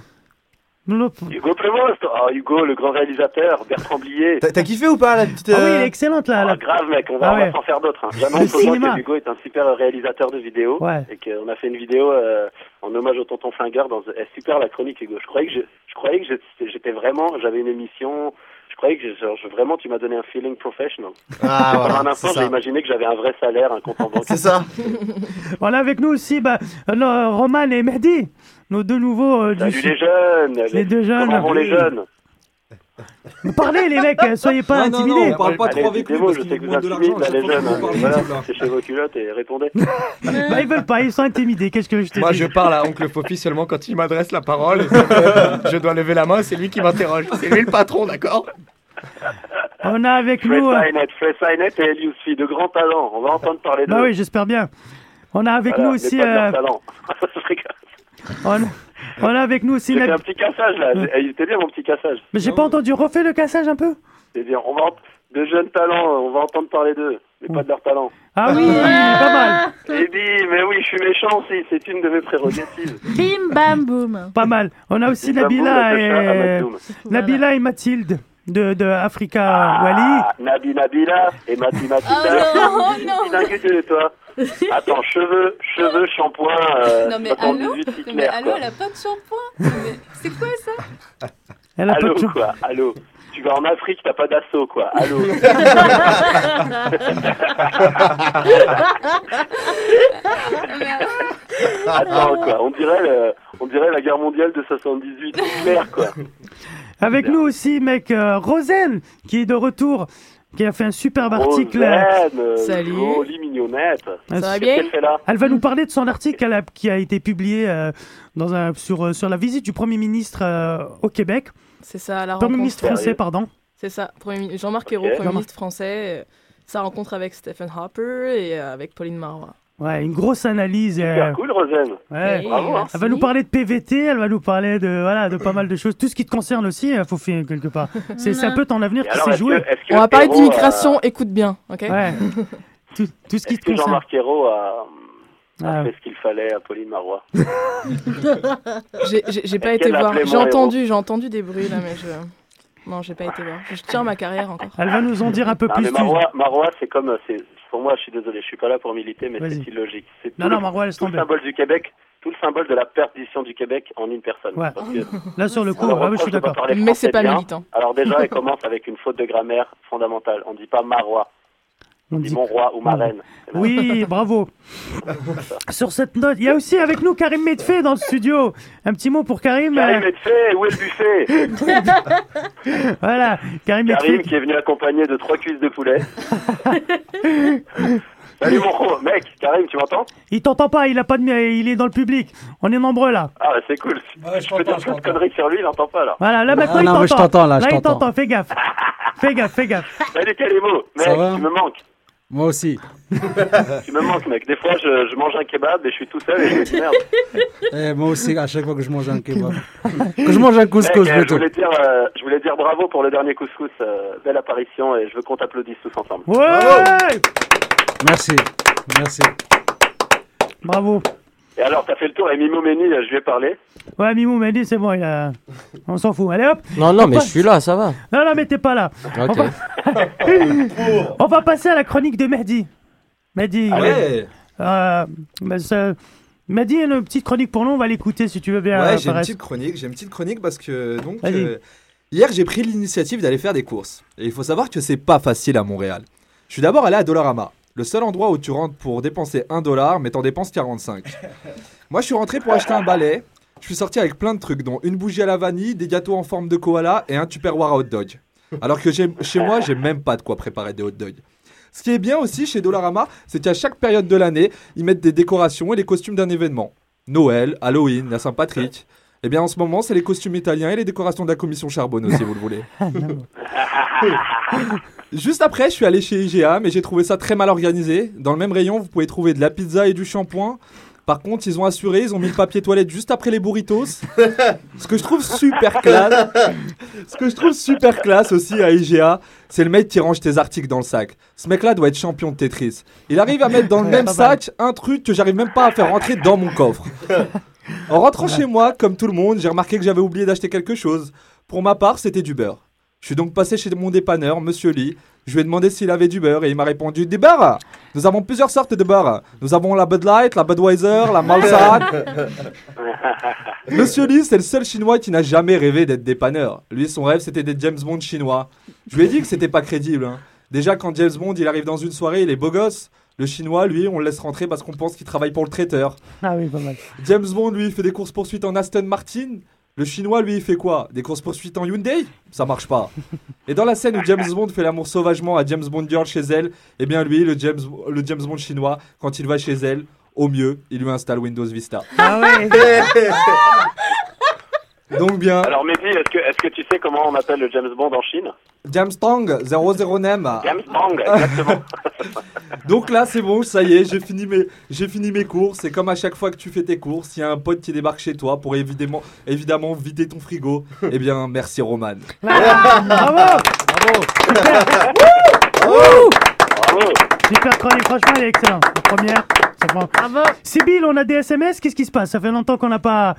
Hugo Prévost, ah, Hugo, le grand réalisateur, Bertrand Blier.
T'as kiffé ou pas la petite.
Ah oui,
euh,
elle est excellente là.
Ah,
là.
grave mec, on va,
Ah ouais.
s'en faire d'autres. Hein. J'annonce aux gens
cinéma.
que Hugo est un super réalisateur de vidéos
Ouais.
et qu'on a fait une vidéo euh, en hommage au tonton Flingueur. Dans... Eh, super la chronique Hugo. Je croyais que je, je croyais que j'étais- j'étais vraiment, j'avais une émission. Je croyais que je- genre, je- vraiment tu m'as donné un feeling professional.
Ah,
Pendant
voilà,
un instant
c'est
j'ai
ça.
imaginé que j'avais un vrai salaire, un compte en banque.
C'est ça. *laughs*
On a avec nous aussi bah, euh, non, Roman et Mehdi, nos deux nouveaux. euh, du-
Salut les jeunes.
Les deux jeunes.
Comment vont les jeunes?
Parlez les mecs, euh, soyez pas
Non, non, non,
intimidés.
on parle pas
Allez,
trop avec lui parce
je
qu'il
sais que vous
demande de l'argent.
là les jeunes. hein.
parle
Voilà,
ensemble, là.
c'est chez vos culottes et répondez. *laughs*
Bah, ils veulent pas, ils sont intimidés. Qu'est-ce que je te
Moi,
dis
je parle à Oncle Fofi seulement quand il m'adresse la parole. que *laughs* je dois lever la main, c'est lui qui m'interroge. C'est lui le patron, d'accord?
On a avec
Fred
nous. euh,
Sainet, Fred Sainet et Elius de grands talents. On va entendre parler de
Bah oui, j'espère bien. On a avec
Voilà,
nous aussi. *laughs* on, on a avec nous aussi.
J'ai fait un petit cassage là.
Ouais.
Eh, Il était bien mon petit cassage.
Mais j'ai pas entendu. Refais le cassage un peu.
C'est-à-dire, on va de jeunes talents, on va entendre parler d'eux, mais pas de leur talent.
Ah oui, pas mal.
Et dit, mais oui, je suis méchant aussi, c'est une de mes prérogatives. *laughs*
Bim bam boum.
Pas mal. On a aussi
Bim, bam, boum,
Nabila et. Nabila et Mathilde de, de Africa
Ah,
Wally.
Nabi Nabila et Mati Matita.
Oh non, non.
dis dingue, toi. Attends, cheveux, cheveux, shampoing. Euh,
Non mais
78,
allô
si
Mais allô,
quoi.
elle a pas de shampoing C'est quoi ça *laughs*
Elle a pas
Allô,
de chance.
quoi, allô. Tu vas en Afrique, t'as pas d'assaut, quoi. Allô. *laughs* Attends, quoi. On dirait, le- on dirait la guerre mondiale de 78. C'est clair, quoi.
Avec nous aussi, mec, euh, Rosen, qui est de retour, qui a fait un superbe article.
Salut.
Jolie mignonnette.
Ça va bien
qu'elle fait là?
Elle va nous parler de son article a- qui a été publié euh, dans un, sur, euh, sur la visite du Premier ministre euh, au Québec.
C'est ça, la
Premier
rencontre.
ministre français, pardon.
C'est ça, Premier mi- Jean-Marc. Ayrault, Premier
Jean-Marc.
ministre français. euh, Sa rencontre avec Stephen Harper et euh, avec Pauline Marois.
Ouais, une grosse analyse. euh,
Super cool, Rosanne.
ouais.
Hey,
Bravo, hein.
merci.
Elle va nous parler de PVT, elle va nous parler de voilà de pas mal de choses, tout ce qui te concerne aussi, il faut faire quelque part. *laughs* C'est c'est un peu ton avenir
Et
qui s'est joué.
que
On va parler
Hérault
d'immigration, écoute bien, ok?
Ouais. *laughs* tout, tout ce qui te
que
concerne.
Jean-Marc Ayrault a, a
Ah,
fait ce qu'il fallait à Pauline Marois? *laughs*
J'ai- pas été voir. J'ai entendu, j'ai entendu des bruits là, mais je. Non, j'ai pas été voir. Je tiens ma carrière encore.
Elle va nous en dire un peu
Non,
plus.
mais Marois, Marois, c'est comme, euh, c'est, pour moi, je suis désolé, je suis pas là pour militer, mais c'est illogique. C'est tout
Non,
le,
non, Marois,
tout le symbole du Québec, tout le symbole de la perdition du Québec en une personne.
Ouais.
Parce que *laughs*
Là, sur le coup, ouais, je suis d'accord.
parler
Mais c'est pas
bien.
militant.
Alors déjà, elle *laughs* commence avec une faute de grammaire fondamentale. On dit pas Marois,
On
dit
dit-
mon roi ou ma reine.
Oui, *laughs* bravo. Sur cette note, il y a aussi avec nous Karim Medfé dans le studio. Un petit mot pour Karim.
Karim Medfé, où est le buffet *laughs*
Voilà, Karim
Karim
Medfé.
qui est venu accompagné de trois cuisses de poulet. *laughs* Salut mon gros, mec, Karim, tu m'entends?
Il t'entend pas, il a pas de, il est dans le public. On est nombreux là.
Ah, c'est cool.
Ouais, je
je peux dire
je
plein de
t'entends.
conneries sur lui, il n'entend pas là.
Voilà, là maintenant
Ah
il
non, mais je
t'entend.
t'entends, là, je
il
t'entends.
t'entend. Fais gaffe. Fais gaffe, fais gaffe.
Salut Kalemo, mec,
Ça va
tu me manques.
Moi aussi. *laughs*
Tu me manques, mec. Des fois, je, je mange un kebab et je suis tout seul et je me dis merde. *laughs*
Eh, moi aussi, à chaque fois que je mange un *laughs* kebab. que je mange un couscous
Mec, euh, je,
plutôt.
voulais dire, euh, je voulais dire bravo pour le dernier couscous. euh, belle apparition et je veux qu'on t'applaudisse tous ensemble.
Ouais.
Merci. Merci.
Bravo.
Et alors, t'as fait le tour et Mimo Méni, je lui ai parlé.
Ouais, Mimou m'a dit c'est bon, il a... on s'en fout. Allez hop.
Non, non, mais je suis là, ça va.
Non, non, mais t'es pas là.
Ok.
On va *laughs* passer à la chronique de Mehdi. Mehdi.
Ouais,
Euh, bah, ça- Mehdi a une petite chronique pour nous, on va l'écouter si tu veux bien.
ouais j'ai une petite chronique. J'ai une petite chronique parce que donc euh, hier j'ai pris l'initiative d'aller faire des courses. Et il faut savoir que c'est pas facile à Montréal. Je suis d'abord allé à Dollarama, le seul endroit où tu rentres pour dépenser 1 dollar, mais t'en dépenses 45. Moi, je suis rentré pour acheter un balai. Je suis sorti avec plein de trucs, dont une bougie à la vanille, des gâteaux en forme de koala et un tupperware à hot dog. Alors que chez moi, j'ai même pas de quoi préparer des hot dogs. Ce qui est bien aussi chez Dollarama, c'est qu'à chaque période de l'année, ils mettent des décorations et les costumes d'un événement. Noël, Halloween, la Saint-Patrick. Eh bien, en ce moment, c'est les costumes italiens et les décorations de la commission Charbonneau, si vous le voulez. *laughs* Juste après, je suis allé chez IGA, mais j'ai trouvé ça très mal organisé. Dans le même rayon, vous pouvez trouver de la pizza et du shampoing. Par contre, ils ont assuré, ils ont mis le papier toilette juste après les burritos. *laughs* Ce que je trouve super classe. Ce que je trouve super classe aussi à IGA, c'est le mec qui range tes articles dans le sac. Ce mec-là doit être champion de Tetris. Il arrive à mettre dans le même sac un truc que j'arrive même pas à faire rentrer dans mon coffre. En rentrant chez moi, comme tout le monde, j'ai remarqué que j'avais oublié d'acheter quelque chose. Pour ma part, c'était du beurre. Je suis donc passé chez mon dépanneur, Monsieur Lee. Je lui ai demandé s'il avait du beurre et il m'a répondu du beurre. Nous avons plusieurs sortes de beurre. Nous avons la Bud Light, la Budweiser, la Malzahn. *laughs* Monsieur Lee, c'est le seul chinois qui n'a jamais rêvé d'être dépanneur. Lui, son rêve, c'était d'être James Bond chinois. Je lui ai dit que c'était pas crédible. hein. Déjà, quand James Bond il arrive dans une soirée, il est beau gosse. Le chinois, lui, on le laisse rentrer parce qu'on pense qu'il travaille pour le traiteur.
Ah oui, pas mal.
James Bond, lui, il fait des courses-poursuites en Aston Martin. Le chinois, lui, il fait quoi? Des courses-poursuites en Hyundai? Ça marche pas. Et dans la scène où James Bond fait l'amour sauvagement à James Bond Girl chez elle, eh bien lui, le James, le James Bond chinois, quand il va chez elle, au mieux, il lui installe Windows Vista.
Ah ouais. *laughs*
Donc bien,
Alors Mehdi, est-ce que, est-ce que tu sais comment on appelle le James Bond en Chine?
James Tong, 00 nem.
James Bond, exactement. *laughs*
Donc là, c'est bon, ça y est, j'ai fini mes, j'ai fini mes courses. C'est comme à chaque fois que tu fais tes courses, il y a un pote qui débarque chez toi pour évidemment, évidemment vider ton frigo. eh bien, merci Roman. *laughs*
Bravo
Bravo
Super chronique, franchement, elle est excellente. La première, c'est bon.
Bravo.
Sibyl, on a des SMS, qu'est-ce qui se passe? Ça fait longtemps qu'on n'a pas...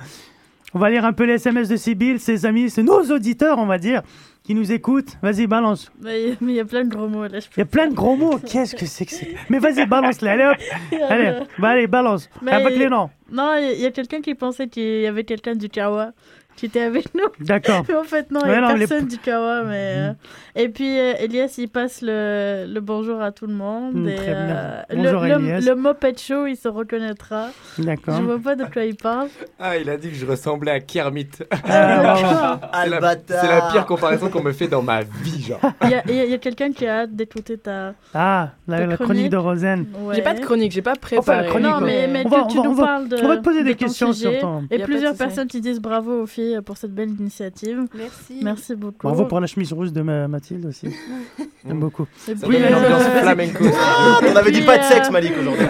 On va lire un peu les SMS de Sibyl, ses amis, c'est nos auditeurs, on va dire, qui nous écoutent. Vas-y, balance.
Mais il y a plein de gros mots là.
Il y a plein de gros mots, qu'est-ce que c'est que c'est Mais vas-y, balance-les, allez hop *laughs* Allez, bah allez, balance,
Mais-
avec les noms.
Non, il y a- il y a, quelqu'un qui pensait qu'il y avait quelqu'un du Kawa qui était avec nous.
D'accord. *laughs*
Mais en fait, non, il n'y a
non, les-
personne du Kawa. Mais, euh, Et puis, euh, Elias, il passe le, le bonjour à tout le monde.
Mm,
et,
très bien.
euh,
Bonjour,
le, le,
Elias.
le mot pet show, il se reconnaîtra.
D'accord.
Je vois pas de quoi il parle.
Ah, il a dit que je ressemblais à Kermit.
Ah, *laughs*
c'est, la,
bâtard.
c'est la pire comparaison qu'on me fait dans ma vie, genre.
Il y a, quelqu'un qui a hâte d'écouter ta.
Ah, la,
Ta
la chronique
chronique.
de Rosen.
Ouais.
J'ai pas de chronique, j'ai pas préparé.
Enfin, la chronique,
Non, mais, mais
On
tu,
va-
tu
on
nous
va-
parles de.
on va te poser
de
des questions sur ton-
Et plusieurs personnes qui disent bravo aux filles pour cette belle initiative.
Merci.
Merci beaucoup.
Bravo pour la chemise rouge de ma- Mathilde aussi. *laughs* J'aime beaucoup.
Et puis, euh,
flamenco.
Ah, t'en avais dit pas de sexe,
euh,
Malik, aujourd'hui.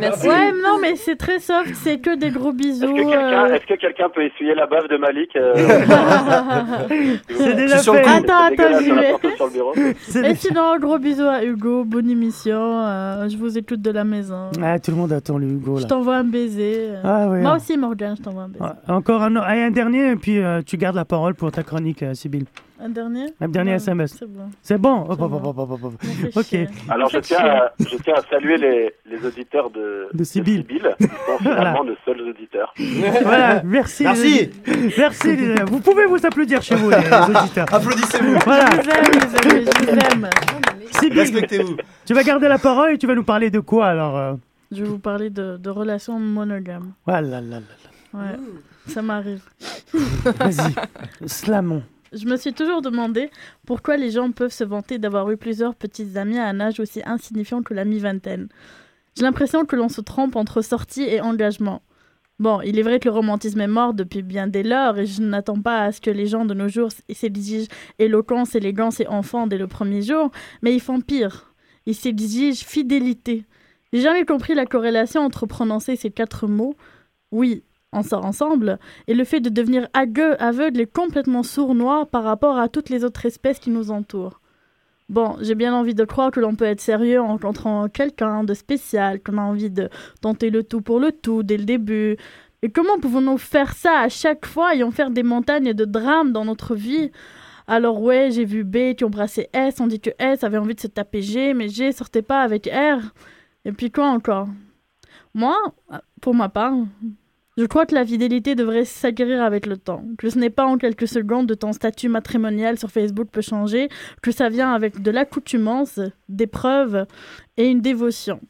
Merci.
Ouais, non, mais c'est très soft, c'est que des gros bisous.
Est-ce que quelqu'un
euh.
est-ce que quelqu'un peut essuyer la bave de Malik euh, *laughs*
C'est déjà fait.
coup.
Attends, attends, j'y
on
vais. Et sinon, gros bisous à Hugo, bonne émission. euh, je vous écoute de la maison.
Ah, tout le monde attend le Hugo
Je t'envoie un baiser. euh.
Ah.
Moi aussi, Morgan, je t'envoie un baiser.
Ouais, Encore un, un dernier, et puis euh, tu gardes la parole pour ta chronique, euh, Sibyl.
Un dernier?
Un dernier SMS.
C'est bon.
C'est bon
fait
Ok.
chier.
Alors je tiens, à, je tiens à saluer les, les auditeurs de,
De Sibyl.
qui sont *laughs* finalement nos seuls auditeurs.
Voilà, merci.
Merci.
les- Merci. les- Vous pouvez vous applaudir chez vous, les, les *laughs* auditeurs.
Applaudissez-vous.
Voilà.
Je vous aime, les amis, je vous aime.
Sibyl,
Respectez-vous.
tu vas garder la parole et tu vas nous parler de quoi alors euh
Je vais vous parler de, de relations monogames.
Voilà, là, là,
Ouais, ça m'arrive.
Vas-y, slamons.
Je me suis toujours demandé pourquoi les gens peuvent se vanter d'avoir eu plusieurs petites amies à un âge aussi insignifiant que la mi-vingtaine. J'ai l'impression que l'on se trompe entre sortie et engagement. Bon, il est vrai que le romantisme est mort depuis bien dès lors et je n'attends pas à ce que les gens de nos jours s'exigent éloquence, élégance et enfant dès le premier jour, mais ils font pire. Ils s'exigent fidélité. J'ai jamais compris la corrélation entre prononcer ces quatre mots. Oui, on sort ensemble, et le fait de devenir aveugle et complètement sournois par rapport à toutes les autres espèces qui nous entourent. Bon, j'ai bien envie de croire que l'on peut être sérieux en rencontrant quelqu'un de spécial, qu'on a envie de tenter le tout pour le tout dès le début. Et comment pouvons-nous faire ça à chaque fois et en faire des montagnes de drames dans notre vie? Alors ouais, j'ai vu B qui embrassait S, on dit que S avait envie de se taper G, mais G sortait pas avec R. Et puis quoi encore? Moi, pour ma part, je crois que la fidélité devrait s'acquérir avec le temps, que ce n'est pas en quelques secondes de ton statut matrimonial sur Facebook peut changer, que ça vient avec de l'accoutumance, des preuves et une dévotion.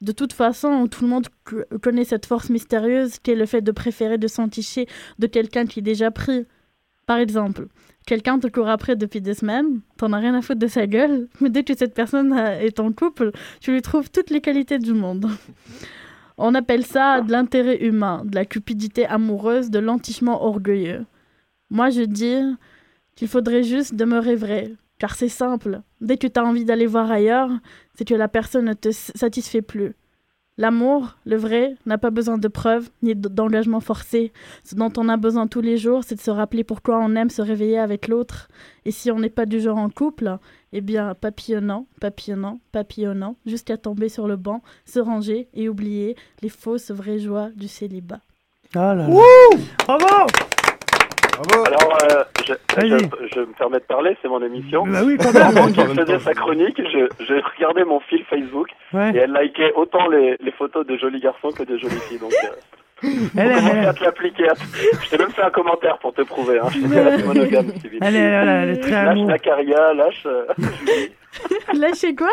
De toute façon, tout le monde co- connaît cette force mystérieuse qui est le fait de préférer de s'enticher de quelqu'un qui est déjà pris. Par exemple, quelqu'un te court après depuis des semaines, t'en as rien à foutre de sa gueule, mais dès que cette personne euh, est en couple, tu lui trouves toutes les qualités du monde. On appelle ça de l'intérêt humain, de la cupidité amoureuse, de l'entichement orgueilleux. Moi, je dis qu'il faudrait juste demeurer vrai, car c'est simple. Dès que tu as envie d'aller voir ailleurs, c'est que la personne ne te satisfait plus. L'amour, le vrai, n'a pas besoin de preuves ni d'engagement forcé. Ce dont on a besoin tous les jours, c'est de se rappeler pourquoi on aime se réveiller avec l'autre. Et si on n'est pas du genre en couple, eh bien, papillonnant, papillonnant, papillonnant, jusqu'à tomber sur le banc, se ranger et oublier les fausses vraies joies du célibat.
Ah là là.
Wouh
Bravo
Alors, euh, je,
Vas-y.
je, je me permets de parler, c'est mon émission.
Bah oui, quand même.
Pendant qu'elle faisait sa chronique, je, je regardais mon fil Facebook
Ouais.
et elle likait autant les, les photos de jolis garçons que de jolies filles. Donc, euh,
Elle,
faut
elle,
à te l'appliquer. Je t'ai même fait un commentaire pour te prouver. Hein. Je t'ai dit, elle est monogame,
elle, est- elle, elle est très
Lâche
amour.
la caria, lâche, euh, *laughs*
Lâchez quoi?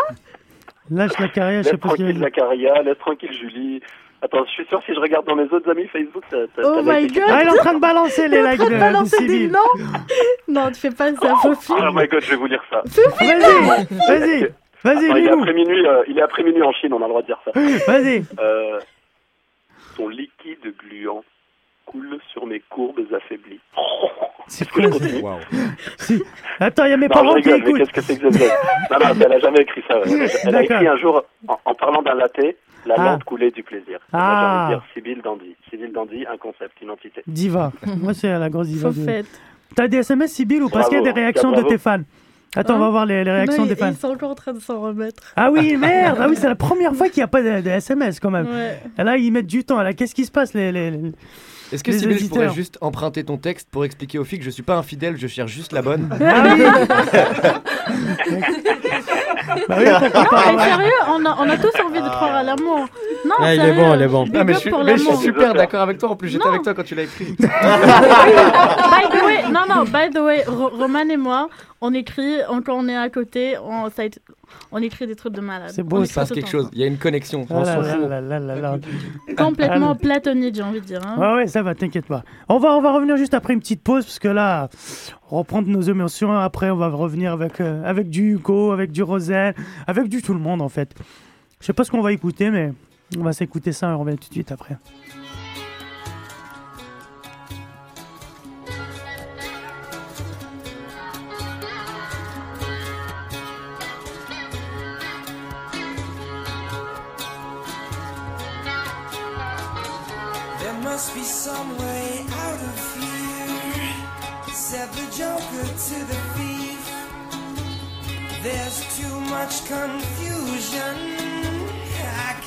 Lâche la carrière, je sais
laisse
pas ce qu'il
tranquille la caria, laisse tranquille Julie. Attends, je suis sûr si je regarde dans mes autres amis Facebook, ça, ça,
Oh
ça
my god
Ah, il est en train de balancer les
Il est en
likes
train
de,
balancer des noms *laughs* Non, tu fais pas ça, Fofi.
Oh my god, je vais vous lire ça.
Vas-y, vas-y, vas-y,
il après minuit, euh, il est après minuit en Chine, on a le droit de dire ça. *gasps*
Vas-y.
Euh, ton liquide gluant coule sur mes courbes affaiblies.
C'est
que je continue
Si. Attends, il y a mes
Non,
parents qui écoutent.
qu'est-ce que c'est que geste Non, non, elle a jamais écrit ça. Elle, *laughs* elle a écrit un jour, en, en parlant d'un latte, la
Ah.
lampe coulée du plaisir. Et Moi, j'ai
Ah.
envie de dire Sibyl Dandy. Sibyl Dandy, un concept, une entité.
Diva. *laughs* Moi, c'est la grosse diva. T'as des SMS, Sybille, ou parce qu'il y a des
Bravo,
réactions de tes fans Attends, on va
Hein
voir les, les réactions
Non,
des fans.
Ils sont encore en train de s'en remettre.
Ah oui, *laughs* merde Ah oui, c'est la première fois qu'il n'y a pas de, de SMS quand même.
Ouais.
Et là, ils mettent du temps. Là, qu'est-ce qui se passe les, les- les-
Est-ce que
les
Sybille, je pourrais juste emprunter ton texte pour expliquer aux filles que je suis pas infidèle, je cherche juste la bonne
Ah oui. *laughs* Bah oui,
Non, mais sérieux, on a, on a tous envie de croire à l'amour. Non,
Ah, il est bon, il est bon.
Ah, mais je suis, mais je suis super d'accord avec toi. En plus, j'étais
Non.
avec toi quand tu l'as écrit. *laughs* *laughs*
by the way, non, non, by the way, Ro- Roman et moi, on écrit, on- quand on est à côté, on, ça a été- on écrit des trucs de malade.
C'est beau,
Il se passe quelque chose. Il y a une connexion.
Ah là là là. *laughs*
Complètement
Ah,
platonique, j'ai envie de dire. hein.
Ouais, ouais, ça va, t'inquiète pas. On va, on va revenir juste après une petite pause, parce que là, reprendre nos émotions. Après, on va revenir avec, euh, avec du Hugo, avec du Roselle, avec du tout le monde, en fait. Je sais pas ce qu'on va écouter, mais on va s'écouter ça et on revient tout de suite après.
Must be some way out of here. Said the joker to the thief. There's too much confusion.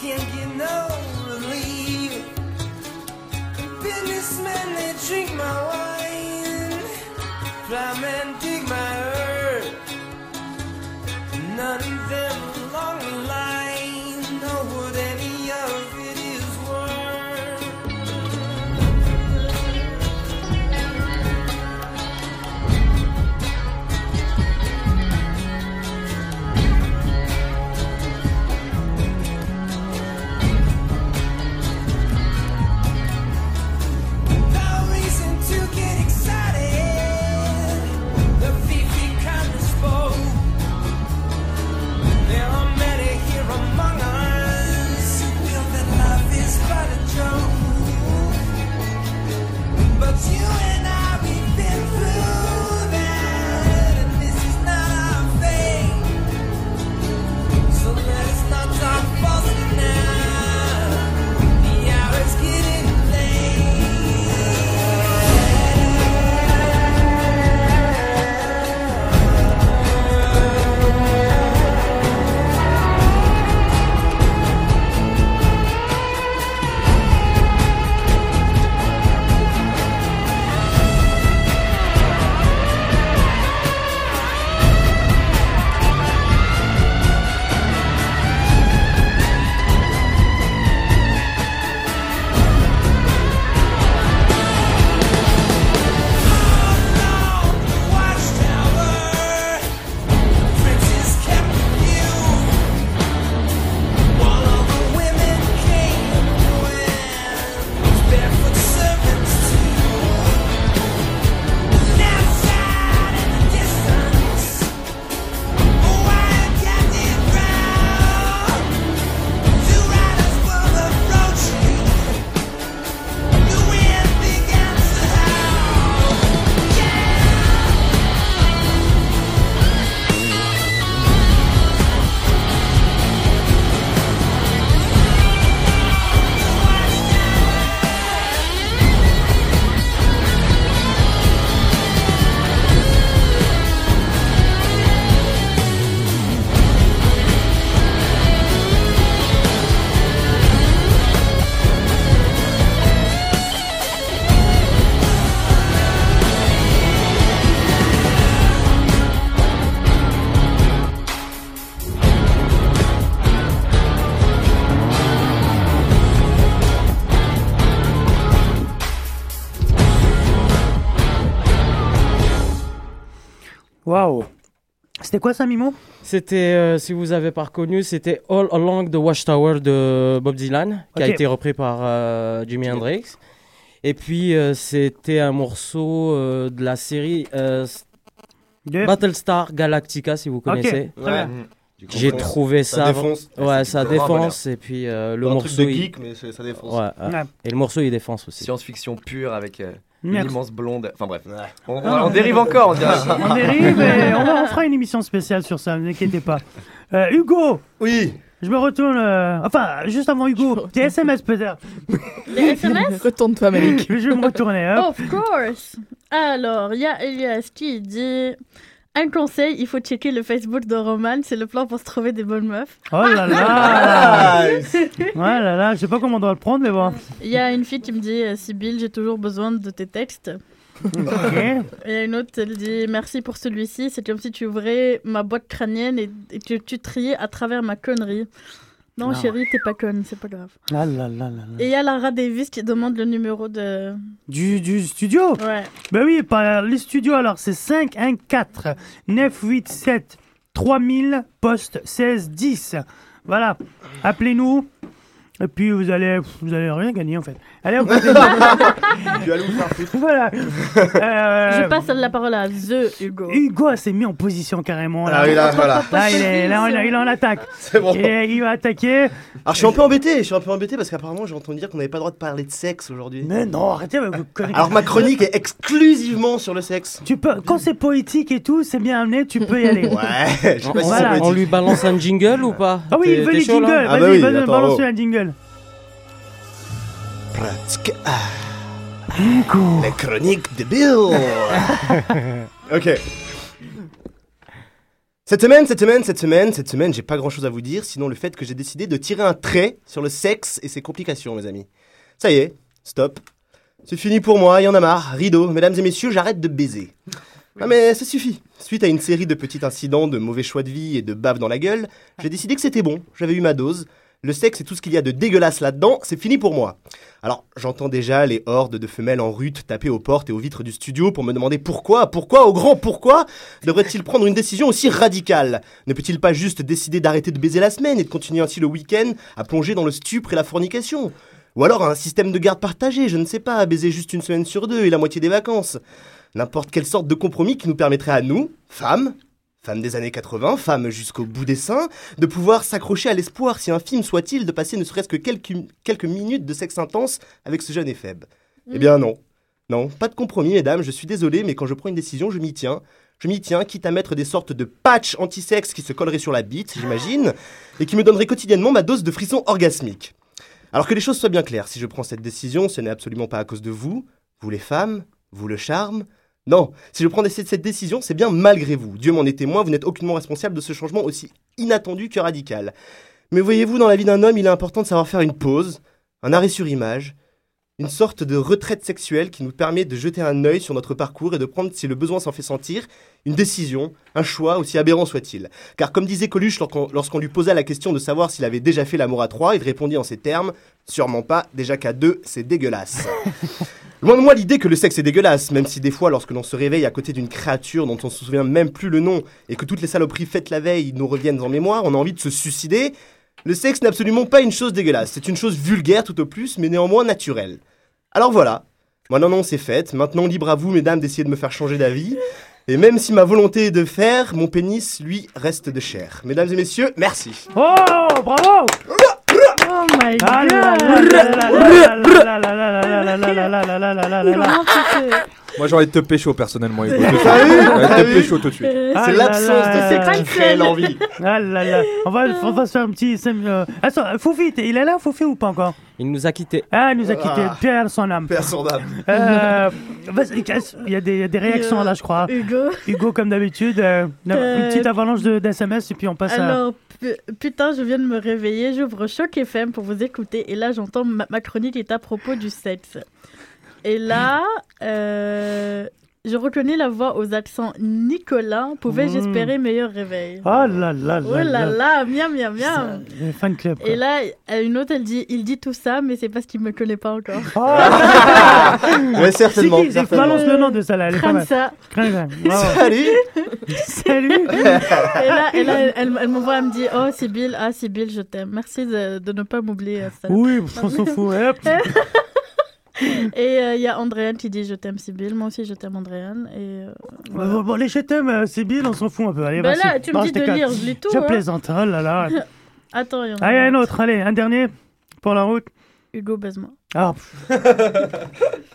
Can't get no relief. Businessmen, they drink my wine. Plowmen dig my earth. None of them
Waouh. C'était quoi ça, Mimo?
C'était, euh, si vous avez pas reconnu, c'était All Along the Watchtower de Bob Dylan, qui a été repris par euh, Jimi Hendrix. Et puis, euh, c'était un morceau euh, de la série euh,
De-
Battlestar Galactica, si vous connaissez.
Du coup,
J'ai
ça-
trouvé
ça
ça.
défonce.
Ouais, ça défonce. Et puis, euh, le
Un
morceau.
truc de
il-
geek, mais ça défonce.
Ouais, ouais.
Ouais.
Et le morceau, il défonce aussi.
Science-fiction pure avec une immense blonde. Enfin bref. On, on-
Ah,
on dérive encore, on dirait. *laughs*
On dérive et on, fera une émission spéciale sur ça, ne vous inquiétez pas. Euh, Hugo
Oui
Je me retourne. euh, Enfin, juste avant Hugo, tes SMS peut-être.
Les SMS
Retourne-toi, Malik.
Je vais me retourner. Hop.
Of course. Alors, il y a Elias qui dit un conseil, il faut checker le Facebook de Roman, c'est le plan pour se trouver des bonnes meufs.
Oh là là Ouais là là, je sais pas comment on doit le prendre, mais bon.
Il y a une fille qui me dit euh, Sibyl, j'ai toujours besoin de tes textes.
Ok.
Et il y a une autre, elle dit merci pour celui-ci, c'est comme si tu ouvrais ma boîte crânienne et, et que tu triais à travers ma connerie. Non, chérie, t'es pas conne, c'est pas grave.
Ah là là là là.
Et il y a Lara Davis qui demande le numéro de.
Du, du studio?
Ouais.
Ben oui, par les studios, alors c'est 514 987 3000 poste 1610. Voilà, appelez-nous. Et puis vous allez, vous allez rien gagner en fait. Allez, on continue. *laughs*
Tu vas nous faire foutre.
voilà. *laughs* Euh,
Je passe la parole à The Hugo.
Hugo s'est mis en position carrément. Là,
Ah oui, là, voilà.
Là, il est, là, on- il est en attaque. *laughs*
C'est bon.
Et il va attaquer.
Alors je suis un peu embêté, je suis un peu embêté parce qu'apparemment j'ai entendu dire qu'on n'avait pas le droit de parler de sexe aujourd'hui.
Mais non, arrêtez avec vos conneries.
Alors ma chronique est exclusivement sur le sexe.
Tu peux, quand c'est poétique et tout, c'est bien amené, tu peux y aller.
Ouais, je sais
On,
pas si
Voilà.
c'est
on lui balance un jingle ou pas
Ah oui, il veut les jingles.
Ah
Vas-y,
bah oui,
vas-y,
attends,
balance
oh.
un jingle.
Pratique. Ah. Les chroniques de Bill. *laughs* ok. Cette semaine, cette semaine, cette semaine, cette semaine, j'ai pas grand chose à vous dire, sinon le fait que j'ai décidé de tirer un trait sur le sexe et ses complications, mes amis. Ça y est, stop. C'est fini pour moi, y en a marre. Rideau, mesdames et messieurs, j'arrête de baiser. Ah mais ça suffit. Suite à une série de petits incidents, de mauvais choix de vie et de bave dans la gueule, j'ai décidé que c'était bon, j'avais eu ma dose. Le sexe et tout ce qu'il y a de dégueulasse là-dedans, c'est fini pour moi. Alors, j'entends déjà les hordes de femelles en rute taper aux portes et aux vitres du studio pour me demander pourquoi, pourquoi, au grand pourquoi, devrait-il prendre une décision aussi radicale? Ne peut-il pas juste décider d'arrêter de baiser la semaine et de continuer ainsi le week-end à plonger dans le stupre et la fornication? Ou alors un système de garde partagé, je ne sais pas, à baiser juste une semaine sur deux et la moitié des vacances? N'importe quelle sorte de compromis qui nous permettrait à nous, femmes, femmes des années 80, femmes jusqu'au bout des seins, de pouvoir s'accrocher à l'espoir, si un film soit-il, de passer ne serait-ce que quelques, quelques minutes de sexe intense avec ce jeune éphèbe. Eh bien non. Non, pas de compromis, mesdames, je suis désolé, mais quand je prends une décision, je m'y tiens. Je m'y tiens, quitte à mettre des sortes de patchs anti-sexe qui se colleraient sur la bite, j'imagine, et qui me donneraient quotidiennement ma dose de frisson orgasmique. Alors que les choses soient bien claires, si je prends cette décision, ce n'est absolument pas à cause de vous, vous les femmes, vous le charme. Non, si je prends cette décision, c'est bien malgré vous. Dieu m'en est témoin, vous n'êtes aucunement responsable de ce changement aussi inattendu que radical. Mais voyez-vous, dans la vie d'un homme, il est important de savoir faire une pause, un arrêt sur image, une sorte de retraite sexuelle qui nous permet de jeter un œil sur notre parcours et de prendre, si le besoin s'en fait sentir, une décision, un choix, aussi aberrant soit-il. Car comme disait Coluche lorsqu'on lui posa la question de savoir s'il avait déjà fait l'amour à trois, il répondit en ces termes Sûrement pas, déjà qu'à deux, c'est dégueulasse. *laughs* Loin de moi l'idée que le sexe est dégueulasse, même si des fois, lorsque l'on se réveille à côté d'une créature dont on se souvient même plus le nom et que toutes les saloperies faites la veille nous reviennent en mémoire, on a envie de se suicider. Le sexe n'est absolument pas une chose dégueulasse, c'est une chose vulgaire tout au plus, mais néanmoins naturelle. Alors voilà, moi non non c'est fait, maintenant libre à vous mesdames d'essayer de me faire changer d'avis, et même si ma volonté est de faire, mon pénis lui reste de chair. Mesdames et messieurs, merci.
Oh, bravo
Oh my
Ah
god
moi, j'ai envie de te pécho personnellement, Hugo. *laughs* Te pécho tout de suite.
Ah
C'est l'absence de sexe qui crée l'envie.
Ah là là. On va, on va faire un petit. Attends, Foufi, il est là, Foufi, ou pas encore?
Il nous a quittés.
Ah, il nous a ah. quittés.
Ah.
Pierre son âme.
Pierre son âme.
Euh, il y a des, des réactions là, je crois.
Hugo.
Hugo, comme d'habitude. Euh, une
euh,
petite avalanche d'SMS et puis on passe
Alors, à. Putain, je viens de me réveiller. J'ouvre Choc FM pour vous écouter. Et là, j'entends ma, ma chronique est à propos du sexe. Et là, euh, Je reconnais la voix aux accents Nicolas. Pouvais-je
Mmh.
espérer meilleur réveil?
Oh là là là
Oh là là, miam miam miam.
Le fan club. quoi.
Et là, euh, une autre, elle dit, il dit tout ça, mais c'est parce qu'il me connaît pas encore. *laughs*
Ouais, certainement,
C'est qui
certainement.
Balance le nom de ça là? elle.
Kransa.
Kransa. Bravo.
Salut
Salut
Et là, et là, elle, elle, elle m'envoie, elle me dit, oh Sybille, ah Sybille, je t'aime. Merci de, de ne pas m'oublier. euh, ça.
Oui, on s'en fout. *laughs* *laughs*
Et euh, il y a Andréane qui dit, je t'aime Sybille. Moi aussi, je t'aime Andréane. Et euh, voilà.
Bon, bon, les je t'aime, euh, Sibyl, on s'en fout un peu. Allez,
Bah
vas-y.
là, tu me dis
je
de lire, je lis tout,
Je
hein.
plaisante, oh là là. *laughs*
Attends, il y en a
Allez, un autre, allez, un dernier pour la route.
Hugo, baise-moi.
Ah. *laughs*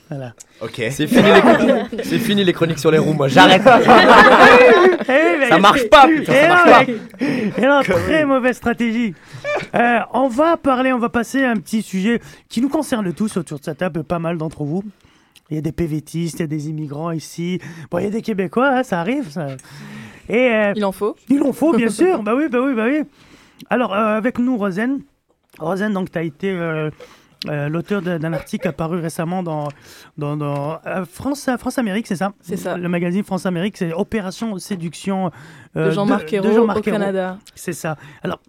voilà.
Ok.
C'est fini, les... c'est fini les chroniques sur les roues, moi j'arrête. *laughs*
Eh,
ça marche pas, putain,
eh
ça
non,
marche pas.
Eh non, très mauvaise stratégie. Euh, on va parler, on va passer à un petit sujet qui nous concerne tous autour de cette table, pas mal d'entre vous. Il y a des PVTistes, il y a des immigrants ici. Bon, il y a des Québécois, hein, ça arrive. Ça. Et, euh,
Il en faut.
Il en faut, bien sûr. bah oui, bah oui, bah oui. Alors, euh, avec nous, Rosen. Rosen, donc, tu as été euh, euh, l'auteur d'un article apparu récemment dans, dans, dans, euh, France, France Amérique, c'est ça?
C'est ça.
Le magazine France Amérique, c'est Opération Séduction
De Jean-Marc Ayrault
Jean-Marc
au. Canada.
C'est ça. Alors,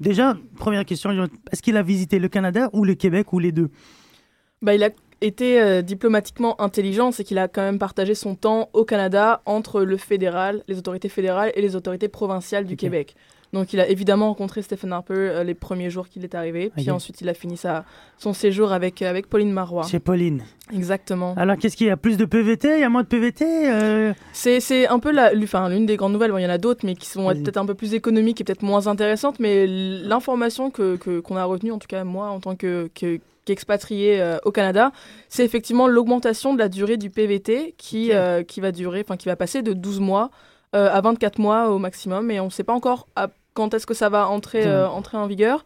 déjà, première question, est-ce qu'il a visité le Canada ou le Québec ou les deux?
Bah, il a été euh, diplomatiquement intelligent, c'est qu'il a quand même partagé son temps au Canada entre le fédéral, les autorités fédérales et les autorités provinciales du Québec. Donc il a évidemment rencontré Stephen Harper euh, les premiers jours qu'il est arrivé, puis ensuite il a fini sa, son séjour avec, euh, avec Pauline Marois.
Chez Pauline.
Exactement.
Alors, qu'est-ce qu'il y a? Plus de PVT Il y a moins de PVT euh,
C'est un peu la- enfin, l'une des grandes nouvelles. Bon, il y en a d'autres, mais qui sont peut-être un peu plus économiques et peut-être moins intéressantes. Mais l'information que que- qu'on a retenue, en tout cas moi, en tant que, euh, au Canada, c'est effectivement l'augmentation de la durée du PVT qui, euh, qui va durer, enfin qui va passer de 12 mois euh, à 24 mois au maximum. Et on ne sait pas encore à- quand est-ce que ça va entrer, euh, entrer en vigueur.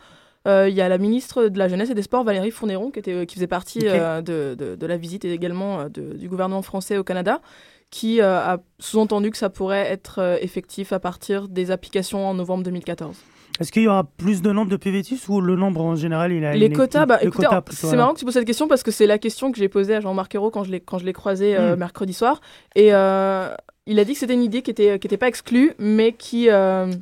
Euh, Il y a la ministre de la Jeunesse et des Sports, Valérie Fournéron, qui, était, qui faisait partie euh, de, de- de la visite et également euh, de- du gouvernement français au Canada, qui euh, a sous-entendu que ça pourrait être euh, effectif à partir des applications en novembre 2014.
Est-ce qu'il y aura plus de nombre de PVTistes ou le nombre en général? Il a,
Les
il est-
quotas, bah,
le
écoutez, c'est marrant que tu poses cette question parce que c'est la question que j'ai posée à Jean-Marc Ayrault quand je l'ai quand je l'ai croisé euh,
Mm.
mercredi soir. Et euh, il a dit que c'était une idée qui était qui était pas exclue, mais qui euh,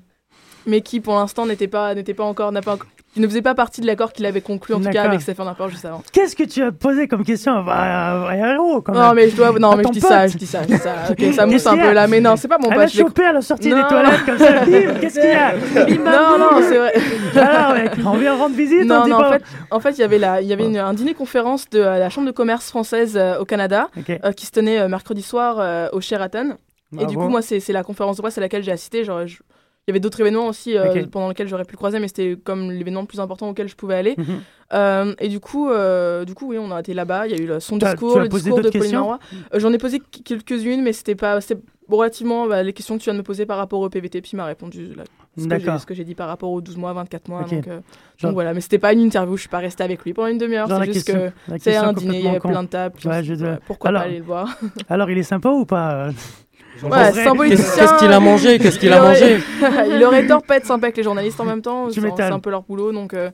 mais qui pour l'instant n'était pas n'était pas encore n'a pas encore- qui ne faisait pas partie de l'accord qu'il avait conclu en tout cas avec Stéphane Harper juste avant.
Qu'est-ce que tu as posé comme question à à héros quand même?
Non mais je dois non
À
mais je dis ça je dis ça je dis ça ça mousse un
a?
peu là mais non c'est pas mon
Elle
pote
a
je l'ai-
chopé à la sortie
Non.
des toilettes comme ça. Qu'est-ce qu'il y a? *laughs*
Non non c'est vrai *laughs*
Alors mec, on vient rendre visite, on
non,
dit
non,
pas.
en fait, en fait, il y avait, la, il y avait une- un dîner-conférence de euh, la Chambre de commerce française euh, au Canada euh, qui se tenait mercredi soir au Sheraton. Et du coup, moi, c'est c'est la conférence de presse à laquelle j'ai assisté. Genre, je- Il y avait d'autres événements aussi euh, pendant lesquels j'aurais pu le croiser, mais c'était comme l'événement le plus important auquel je pouvais aller.
Mhm.
Euh, et du coup, euh, du coup, oui, on a été là-bas. Il y a eu son discours, le discours de Pauline Marois. J'en ai posé qu- quelques-unes, mais c'était pas, relativement bah, les questions que tu viens de me poser par rapport au PVT. Puis il m'a répondu là, ce que j'ai- dit par rapport aux 12 mois, 24 mois.
Ok.
Donc,
Genre-
donc voilà, mais c'était pas une interview. Je suis pas restée avec lui pendant une demi-heure. C'est juste
question-
que c'est un dîner, il y avait plein de tables.
Ouais, je dire-
pourquoi
Alors-
pas aller le voir
Alors il est sympa ou pas
Ouais,
En vrai
c'est un politicien.
Qu'est-ce- qu'il a mangé Qu'est-ce qu'il a *laughs*
Il aurait-
mangé
Il aurait tort de pas être sympa avec les journalistes en même temps. C'est un peu leur boulot, donc. euh,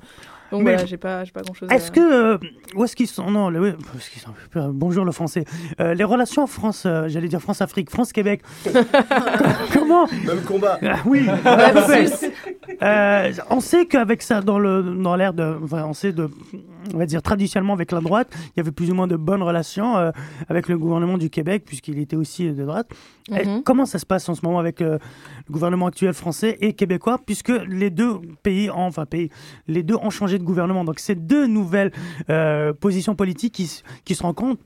Donc
Mais-
voilà, j'ai pas, j'ai pas grand chose à
Est-ce que. euh, où est-ce qu'ils sont? Non, le- sont? Euh, Bonjour le français. Euh, les relations France, euh, j'allais dire France-Afrique, France-Québec. *laughs* Comment
Même combat.
Ah oui. Euh, on sait qu'avec ça, dans le dans l'ère de, enfin, on sait de, on va dire traditionnellement avec la droite, il y avait plus ou moins de bonnes relations euh, avec le gouvernement du Québec puisqu'il était aussi de droite. Et
Mhm.
comment ça se passe en ce moment avec euh, le gouvernement actuel français et québécois puisque les deux pays, ont- enfin pays, les deux ont changé de gouvernement. Donc c'est deux nouvelles positions politiques qui se rencontrent.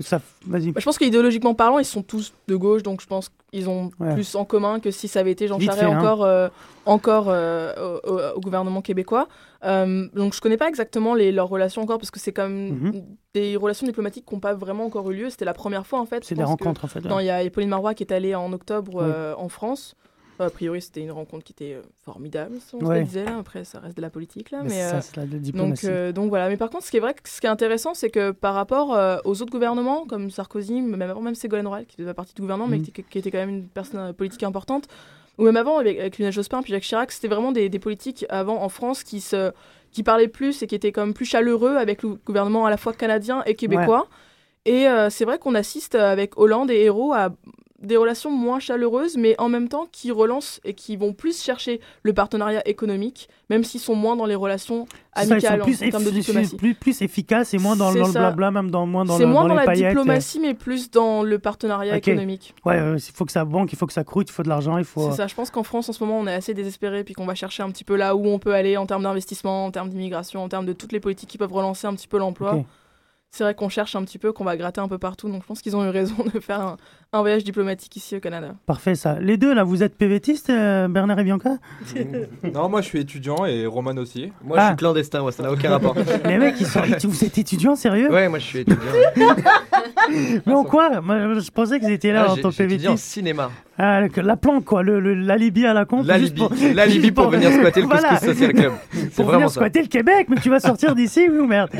Ça, vas-y.
Bah, je pense qu'idéologiquement parlant, ils sont tous de gauche, donc je pense qu'ils ont
Ouais.
plus en commun que si ça avait été Jean
Vite
Charest
fait, hein.
encore, euh, encore euh, au, gouvernement québécois. Euh, donc je connais pas exactement les, leurs relations encore, parce que c'est comme
Mhm.
des relations diplomatiques qui n'ont pas vraiment encore eu lieu. C'était la première fois en fait.
C'est des rencontres, en fait, ouais.
Il y a Pauline Marois qui est allée en octobre en France. A priori, c'était une rencontre qui était euh, formidable, si on
Ouais.
le disait là. Après, ça reste de la politique là.
Mais ça,
euh,
c'est la
donc, euh, donc voilà. Mais par contre, ce qui est vrai, ce qui est intéressant, c'est que par rapport euh, aux autres gouvernements, comme Sarkozy, même avant même Ségolène Royal, qui faisait pas partie du gouvernement, mais
Mhm.
qui, était- qui était quand même une personne politique importante, ou même avant avec, avec Lionel Jospin puis Jacques Chirac, c'était vraiment des, des politiques avant en France qui se qui parlaient plus et qui étaient comme plus chaleureux avec le gouvernement à la fois canadien et québécois. Et euh, c'est vrai qu'on assiste avec Hollande et Hérault à des relations moins chaleureuses, mais en même temps qui relancent et qui vont plus chercher le partenariat économique, même s'ils sont moins dans les relations
ça,
amicales en,
plus,
en termes de diplomatie.
plus, plus efficaces et moins dans, le
ça.
blabla, même dans, moins dans,
C'est
le-
moins
dans
la
paillettes.
diplomatie, mais plus dans le partenariat économique.
Ouais, euh, il faut que ça banque, il faut que ça croûte, il faut de l'argent, il faut.
C'est ça, je pense qu'en France en ce moment on est assez désespéré puis qu'on va chercher un petit peu là où on peut aller en termes d'investissement, en termes d'immigration, en termes de toutes les politiques qui peuvent relancer un petit peu l'emploi. C'est vrai qu'on cherche un petit peu, qu'on va gratter un peu partout, donc je pense qu'ils ont eu raison *laughs* de faire un, un voyage diplomatique ici au Canada.
Parfait, ça. Les deux, là, vous êtes PVTistes, euh, Bernard et Bianca?
Non, moi je suis étudiant et Roman aussi.
Moi je suis clandestin, moi ça n'a aucun rapport. *laughs*
Les mecs, ils sont... vous êtes étudiants, sérieux?
Ouais, moi je suis étudiant. *laughs*
Mais en quoi? Moi, Je pensais qu'ils étaient là
Ah,
en tant
en
PVTistes.
cinéma.
Ah, la planque, quoi, le, le- l'alibi à la con. *laughs*
L'alibi.
juste pour-
venir squatter le Couscous Social Club.
Pour venir
ça.
squatter le Québec, mais tu vas sortir d'ici, ou merde?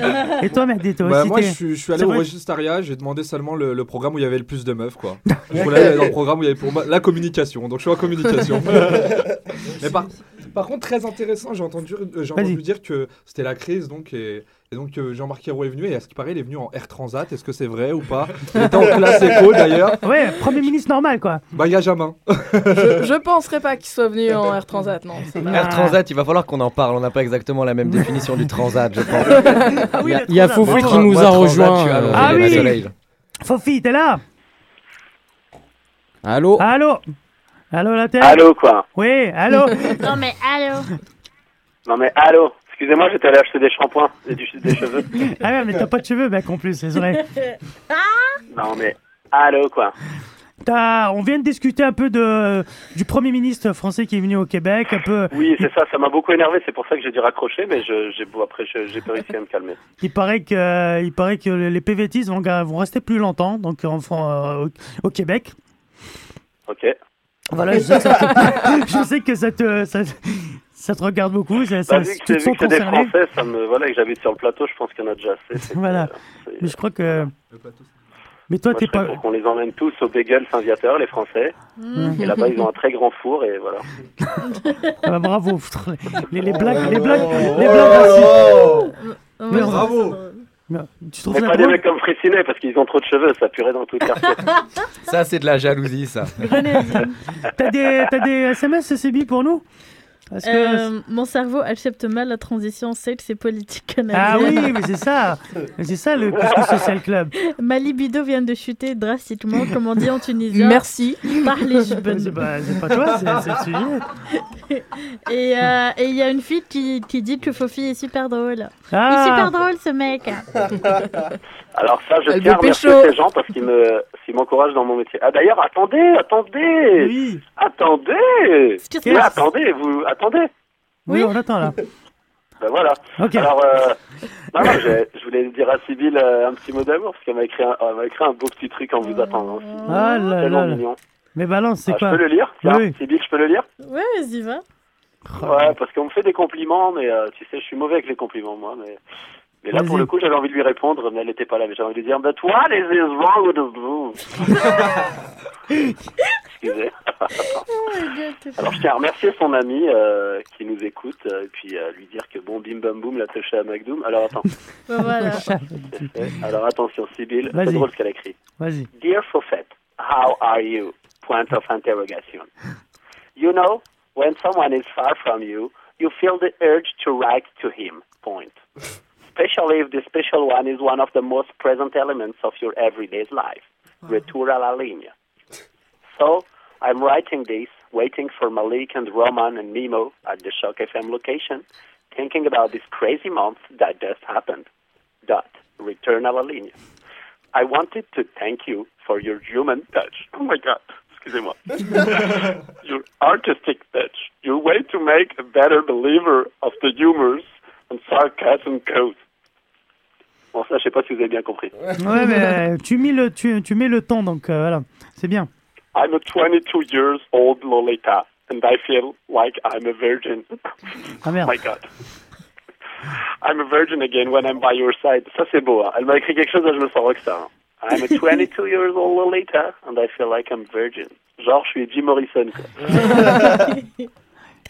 Et toi, merde, toi
Bah,
aussi,
moi, je suis, je suis allé au Registariat, j'ai demandé seulement le, le programme où il y avait le plus de meufs, quoi. Je voulais dans le programme où il y avait pour moi la communication, donc je suis en communication. *laughs* Mais par, par contre, très intéressant, j'ai entendu, euh, j'ai entendu dire que c'était la crise, donc, et, et donc euh, Jean-Marc Ayrault est venu, et à ce qui paraît, il est venu en Air Transat, est-ce que c'est vrai ou pas? Il était en classe éco d'ailleurs.
Ouais, Premier ministre normal, quoi.
Bah, il y a Jamin.
je, je penserais pas qu'ils soient venus en Air Transat, non. c'est pas-
Air Transat, il va falloir qu'on en parle. On n'a pas exactement la même *laughs* définition du transat, je pense.
Ah oui,
Il y a- a qui nous
Moi,
a rejoint.
Londres,
Ah oui. Fofi, t'es là?
Allô
Allô Allô, la tête
Allô, quoi
Oui, allô *laughs*
Non mais allô
Non mais allô Excusez-moi, j'étais allé acheter des shampoings et du, des cheveux.
Ah ouais, mais t'as pas de cheveux, mec, en plus, c'est vrai. *laughs*
Non mais allô, quoi
T'as- On vient de discuter un peu de, du Premier ministre français qui est venu au Québec, un peu...
Oui, c'est ça, ça m'a beaucoup énervé, c'est pour ça que j'ai dû raccrocher, mais je, j'ai, après j'ai pas réussi à me calmer.
Il paraît que, il paraît que les PVTistes vont, rester plus longtemps, donc en, euh, au, au Québec.
Ok.
Voilà, je sais que ça te, je sais que ça te, ça, ça te regarde beaucoup, ça,
Bah, vu que vu des. Français, ça me, voilà, et que j'habite sur le plateau, je pense qu'il y en a déjà assez.
Voilà.
euh,
Mais je crois que... Mais toi, t'es pas...
pour qu'on les emmène tous au Bagel Saint-Viateur, les Français.
Mhm.
Et là-bas, ils ont un très grand four, et voilà.
Ah bah, bravo. Les, les blagues, les blagues, les blagues on-
Bravo
Mais Tu trouves
Mais
ça
pas des
drôle
mecs comme Fressinet, parce qu'ils ont trop de cheveux, ça puerait dans tout le quartier.
Ça, c'est de la jalousie, ça.
T'as des, t'as des SMS, CCB pour nous? Parce que-
Euh, Mon cerveau accepte mal la transition sales et politique canadienne.
Ah oui, *laughs* mais c'est ça. C'est ça le Couscous Social Club.
Ma libido vient de chuter drastiquement, comme on dit en tunisien.
Merci.
Par les
C'est pas, c'est pas toi, c'est le sujet. *laughs*
Et euh, et il y a une fille qui, qui dit que Fofi est super drôle.
Ah.
Il est super drôle ce mec.
Alors ça, je tiens à remercier ces gens parce qu'ils me, m'encouragent dans mon métier. Ah d'ailleurs, attendez, attendez,
Oui,
attendez, Mais attendez, vous, attendez.
oui, on attend là. *laughs*
Ben voilà.
Ok.
Alors, euh, non, je voulais dire à Sybille euh, un petit mot d'amour parce qu'elle m'a écrit, un, elle m'a écrit un beau petit truc en vous attendant aussi.
Ah là là.
mignon.
Mais balance, c'est
Ah, je
quoi
peux le lire Tiens,
Oui.
Sybille, je peux le lire
Ouais, vas-y, va.
Ouais, parce qu'on me fait des compliments, mais euh, tu sais, je suis mauvais avec les compliments, moi. Mais, mais là, pour le coup, j'avais envie de lui répondre, mais elle n'était pas là. Mais j'avais envie de lui dire, But what is this wrong with the *laughs* Excusez. Alors, je tiens à remercier son ami euh, qui nous écoute, euh, et puis euh, lui dire que bon, bim bam boum, l'a touché à McDoom. Alors, attends. *laughs*
Voilà. *laughs*
Alors, attention, Sibyl, c'est drôle ce qu'elle a écrit.
Vas-y.
Dear Fofet, how are you? Point of interrogation. You know, when someone is far from you, you feel the urge to write to him. Point. Especially if the special one is one of the most present elements of your everyday life. Retour à la ligne. So, I'm writing this, waiting for Malik and Roman and Nemo at the Shock FM location, thinking about this crazy month that just happened. Dot. Return à la ligne. I wanted to thank you for your human touch. Oh my god, excusez-moi. *laughs* your artistic touch. Your way to make a better believer of the humors and sarcasm code. Bon, ça, je sais pas si vous avez bien compris.
Ouais, mais euh, tu mets le, tu, tu mets le ton, donc euh, voilà, c'est bien.
I'm a 22 years old Lolita, and I feel like I'm a virgin.
Ah merde.
my god. I'm a virgin again when I'm by your side. Ça, c'est beau. Hein. Elle m'a écrit quelque chose, là, je me sens rockstar. hein. I'm a 22 years old Lolita, and I feel like I'm virgin. Genre, je suis Jim Morrison, quoi. *laughs*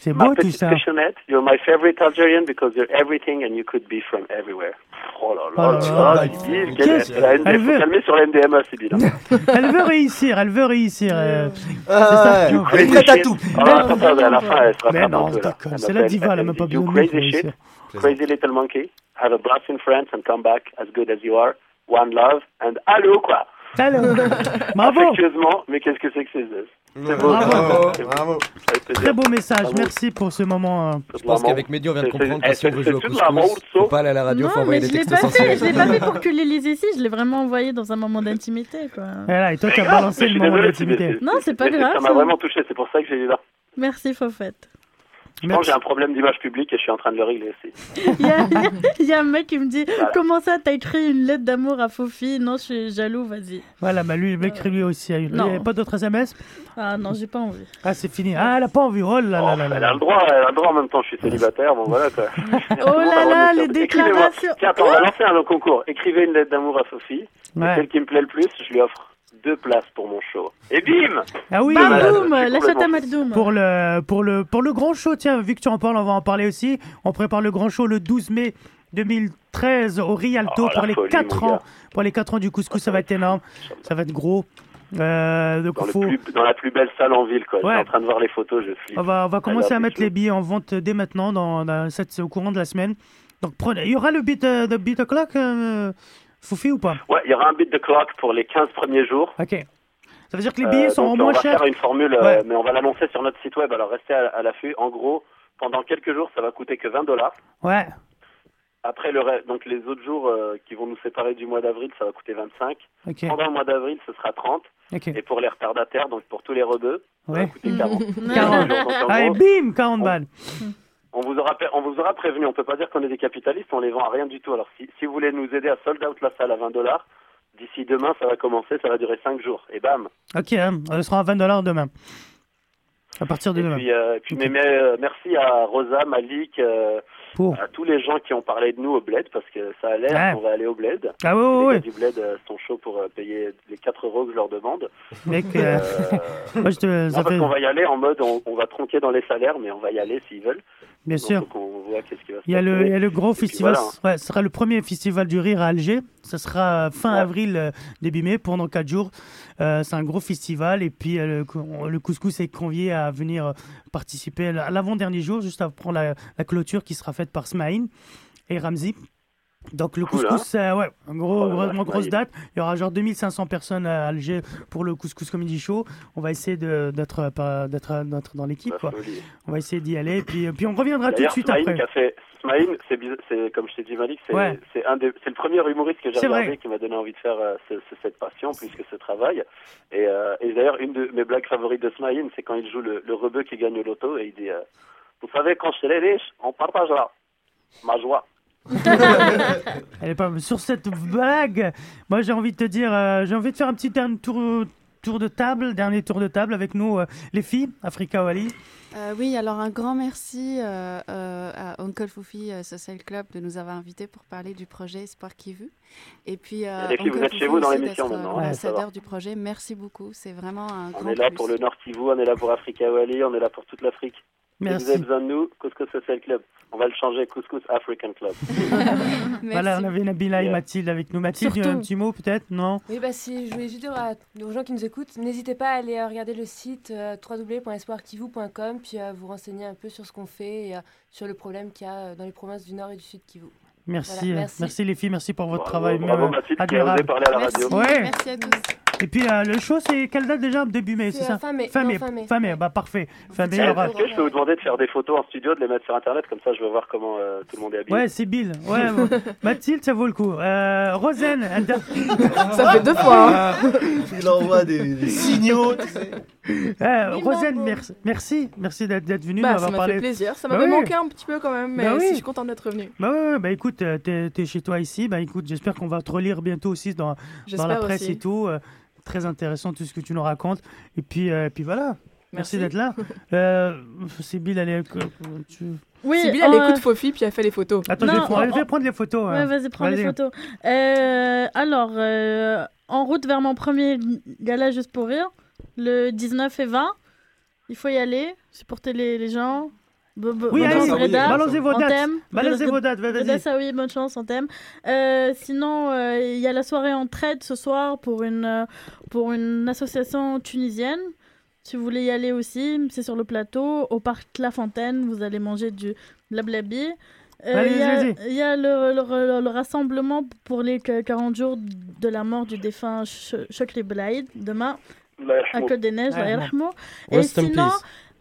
C'est beau tout ça.
you're my favorite Algerian because you're everything and you could be from everywhere. Oh là
Oh
là,
là
là,
là.
La ND,
Elle
faut
veut-
calmer sur la NDMA, Sybille. hein. *laughs*
Elle veut réussir, elle veut réussir. euh,
Ah,
c'est ça.
ouais.
Non.
Elle est prête à tout.
Oh, à la fin, elle sera
Mais non,
là.
d'accord,
Elle
c'est la diva, elle a
elle
même
me
pas besoin de réussir.
crazy little monkey, have a blast in France and come back as good as you are. One love and allô quoi.
Allô. *laughs* Bravo.
Affectueusement, mais qu'est-ce que c'est que ces beau.
Bravo.
Bravo.
Très beau message,
Bravo.
merci pour ce moment. euh,
Je pense qu'avec Mehdi, on vient de comprendre que si on veut
c'est-
jouer au couscous, faut pas aller à la radio, faut
Non,
envoyer
mais
des
je l'ai
textos
pas fait,
censurés.
je l'ai pas fait pour que les lise ici, je l'ai vraiment envoyé dans un moment d'intimité, quoi. *laughs*
Voilà, et toi, tu as balancé le moment d'intimité.
Non, c'est pas grave.
Ça m'a vraiment touché, c'est pour ça que j'ai dit là.
Merci, Fofette.
Je pense que j'ai un problème d'image publique et je suis en train de le régler aussi.
Il y, a, il y a un mec qui me dit Comment ça, t'as écrit une lettre d'amour à Fofi? Non, je suis jaloux, vas-y.
Voilà, bah lui, le mec, lui aussi. Il y a pas d'autres SMS
Ah non, j'ai pas envie.
Ah, c'est fini. Ah, elle a pas envie. Oh là là là là.
Elle a le droit, elle a le droit en même temps, je suis célibataire, bon voilà quoi. *laughs*
Oh là là, les déclarations.
Tiens, attends, on va lancer un concours. Écrivez une lettre d'amour à Sophie.
Ouais.
celle qui me plaît le plus, je lui offre deux places pour mon show. Et bim
Ah oui,
Bam,
euh,
boum,
la chatte à.
Pour le, pour, le, pour le grand show, tiens, vu que tu en parles, on va en parler aussi. On prépare le grand show le 12 mai 2013 au Rialto
Oh, la
pour les
folie,
4
mon
ans.
gars.
Pour les 4 ans du couscous, ça va être énorme. Ça va être gros. Euh, donc
dans, le
faut-
plus, dans la plus belle salle en ville, quoi. Je
Ouais.
suis en train de voir les photos, je flippe.
on va, on va commencer
I
à mettre les billets en vente dès maintenant, dans, dans cette, au courant de la semaine. Donc prenez, il y aura le beat, euh, de beat o'clock, euh, Foufi ou pas
Ouais, il y aura un beat de clock pour les 15 premiers jours.
Ok. Ça veut dire que les billets
Euh,
sont
donc,
moins
on va
chers
faire une formule, euh,
Ouais.
mais on va l'annoncer sur notre site web, alors restez à, à l'affût. En gros, pendant quelques jours, ça va coûter que 20 dollars.
Ouais.
Après, le reste- donc les autres jours euh, qui vont nous séparer du mois d'avril, ça va coûter 25.
Ok.
Pendant le mois d'avril, ce sera 30.
Ok.
Et pour les retardataires, donc pour tous les rebeux, ça va
Ouais.
coûter 40.
40. *laughs*
Donc, en
Allez,
gros,
bim, 40 balles.
On vous aura on vous aura prévenu. On peut pas dire qu'on est des capitalistes, on les vend à rien du tout. Alors si, si vous voulez nous aider à sold out la salle à 20 dollars, d'ici demain, ça va commencer, ça va durer 5 jours. Et bam.
Ok, hein, on sera à 20 dollars demain. À partir de
Et
demain.
puis, euh, puis mais, mais, euh, merci à Rosa, Malik, euh,
Pour.
à tous les gens qui ont parlé de nous au Bled, parce que ça a l'air
Ouais.
qu'on va aller au Bled.
Ah ouais, ouais,
les gars du Bled sont chauds pour payer les 4 euros que je leur demande.
Mec, *laughs* moi, je te-
Non,
ça
parce
fait-
qu'on va y aller en mode, on, on va tronquer dans les salaires, mais on va y aller s'ils veulent.
Bien
Donc,
sûr.
faut qu'on voit qu'est-ce qui va se
Il y, a le, il y a le gros
Et
festival,
voilà.
ouais, ce sera le premier festival du rire à Alger. Ce sera fin avril, euh, début mai, pendant 4 jours. Euh, c'est un gros festival et puis euh, le couscous est convié à venir euh, participer à l'avant-dernier jour, juste après la, la clôture qui sera faite par Smaïn et Ramzi. Donc le couscous, euh, ouais, un gros,
Oh
grosse date. Il y aura genre 2500 personnes à Alger pour le couscous comedy show. On va essayer d'être euh, pas- d'être dans l'équipe. On va essayer d'y aller et puis, puis on reviendra tout de suite
Smaïn
après.
fait Smaïn, c'est c'est comme je t'ai dit Malik, c'est
Ouais.
c'est un des- c'est le premier humoriste que j'ai
C'est
regardé qui m'a donné envie de faire euh, ce- ce- cette passion plus que ce travail. Et, euh, et d'ailleurs, une de mes blagues favorites de Smaïn, c'est quand il joue le, le rebeu qui gagne au loto et il dit euh, Vous savez, quand je serai riche, on partagera ma joie.
Elle est pas sur cette blague. Moi, j'ai envie de te dire, euh, j'ai envie de faire un petit dernier tour, tour de table, dernier tour de table avec nous, euh, les filles, Africa Wali.
Euh, oui, alors un grand merci euh, euh, à Uncle Foufi euh, Social Club de nous avoir invités pour parler du projet Espoir qui veut. Et puis, euh,
Les filles, vous êtes chez vous dans l'émission maintenant, hein, ça
L'ambassadeur
va.
du projet, merci beaucoup. C'est vraiment un
On
grand
est là
plus.
pour le Nord Kivu, on est là pour Africa Wali, on est là pour toute l'Afrique. Si
Merci.
vous avez besoin de nous, Couscous Social Club. On va le changer, Couscous African Club. *laughs* *laughs*
Voilà, on avait Nabila et Mathilde avec nous. Mathilde,
Surtout.
un petit mot peut-être? Non?
Oui, bah si, je voulais juste dire à- aux gens qui nous écoutent, n'hésitez pas à aller euh, regarder le site euh, www.espoirkivu.com puis à vous renseigner un peu sur ce qu'on fait et euh, sur le problème qu'il y a euh, dans les provinces du Nord et du Sud Kivu.
Merci,
Voilà,
euh, merci, les filles, merci pour votre travail.
bravo
euh,
Mathilde qui a
admirable.
osé parler à la radio.
Ouais.
Merci à tous.
Et puis euh, le show, c'est quelle date déjà Début mai, c'est ça
fin mai.
Fin
Non,
mai,
fin mai.
fin mai, bah parfait. Fin mai,
Est-ce
aura-
que je peux vous demander de faire des photos en studio, de les mettre sur internet, comme ça je veux voir comment euh, tout le monde est habillé.
Ouais, c'est Bill. Ouais, bon. *laughs* Mathilde, ça vaut le coup. Euh, Rosen, inter- *laughs*
Ça fait deux fois, hein. *laughs*
Il envoie des, des signaux, tu sais.
Euh, Rosen, merci, merci, merci d'être venu.
Bah, ça m'a
parlé.
fait plaisir. Ça
Bah
m'avait
oui.
manqué un petit peu quand même, mais
Bah oui.
si, je suis contente d'être revenue.
Bah ouais, ouais, bah écoute, t'es chez toi ici. Bah écoute, j'espère qu'on va te relire bientôt aussi dans, dans la presse
aussi.
et tout. Très intéressant tout ce que tu nous racontes. Et puis, euh, puis voilà. Merci,
Merci.
d'être là. *laughs* Euh, c'est Bill, elle est. Tu...
Oui,
Sybille, elle
euh,
écoute Fofi, puis elle fait les photos.
Attends, je vais, prendre,
on-
je vais prendre les photos.
Ouais,
hein.
vas-y, prends les photos. Euh, alors, euh, en route vers mon premier gala juste pour rire, le 19 et 20. Il faut y aller, supporter les, les gens.
Oui, balancez vos dates. Balancez vos dates, vas-y.
Reda Saoui, bonne chance en thème. Euh, sinon, euh, il y a la soirée en trade ce soir pour une, euh, pour une association tunisienne. Si vous voulez y aller aussi, c'est sur le plateau, au parc La Fontaine. Vous allez manger du blablabi. Euh, Il y a, y le, le- le rassemblement pour les qu- 40 jours de la mort du défunt Ch- Chokri Belaïd demain à Côte des Neiges. Et sinon,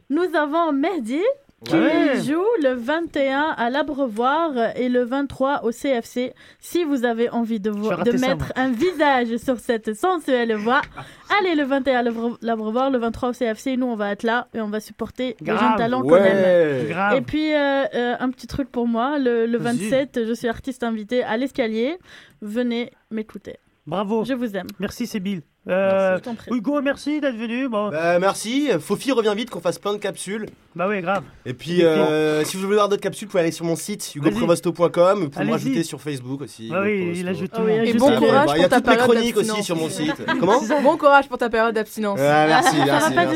nous avons Mehdi qui
Ouais.
joue le 21 à l'Abreuvoir et le 23 au CFC. Si vous avez envie de, de
ça,
mettre un visage sur cette sensuelle voix, *laughs* allez le 21 à l'Abre- l'Abreuvoir, le 23 au CFC. Nous, on va être là et on va supporter les jeunes talents qu'on
Ouais.
aime.
Grave.
Et puis, euh, euh, un petit truc pour moi. Le, le
Vas-y.
27, je suis artiste invité à l'escalier. Venez m'écouter.
Bravo.
Je vous aime.
Merci, Sébille. Euh,
Je t'en prie.
Hugo, merci d'être venu. Bon.
Bah, merci. Fofi revient vite qu'on fasse plein de capsules.
Bah oui, grave.
Et puis, euh, si vous voulez voir d'autres capsules, vous pouvez aller sur mon site hugoprevosto.com. Vous pouvez me rajouter sur Facebook aussi.
Ah
Hugo
oui, il ajoute
Ah
tout monde.
Et
Je
bon courage
Bah, Il y a
pour ta
toutes mes
période
chroniques aussi
d'abstinence.
sur mon site. *laughs* Comment?
Bon courage pour ta période d'abstinence.
Merci,
Ça va
merci.
pas
merci.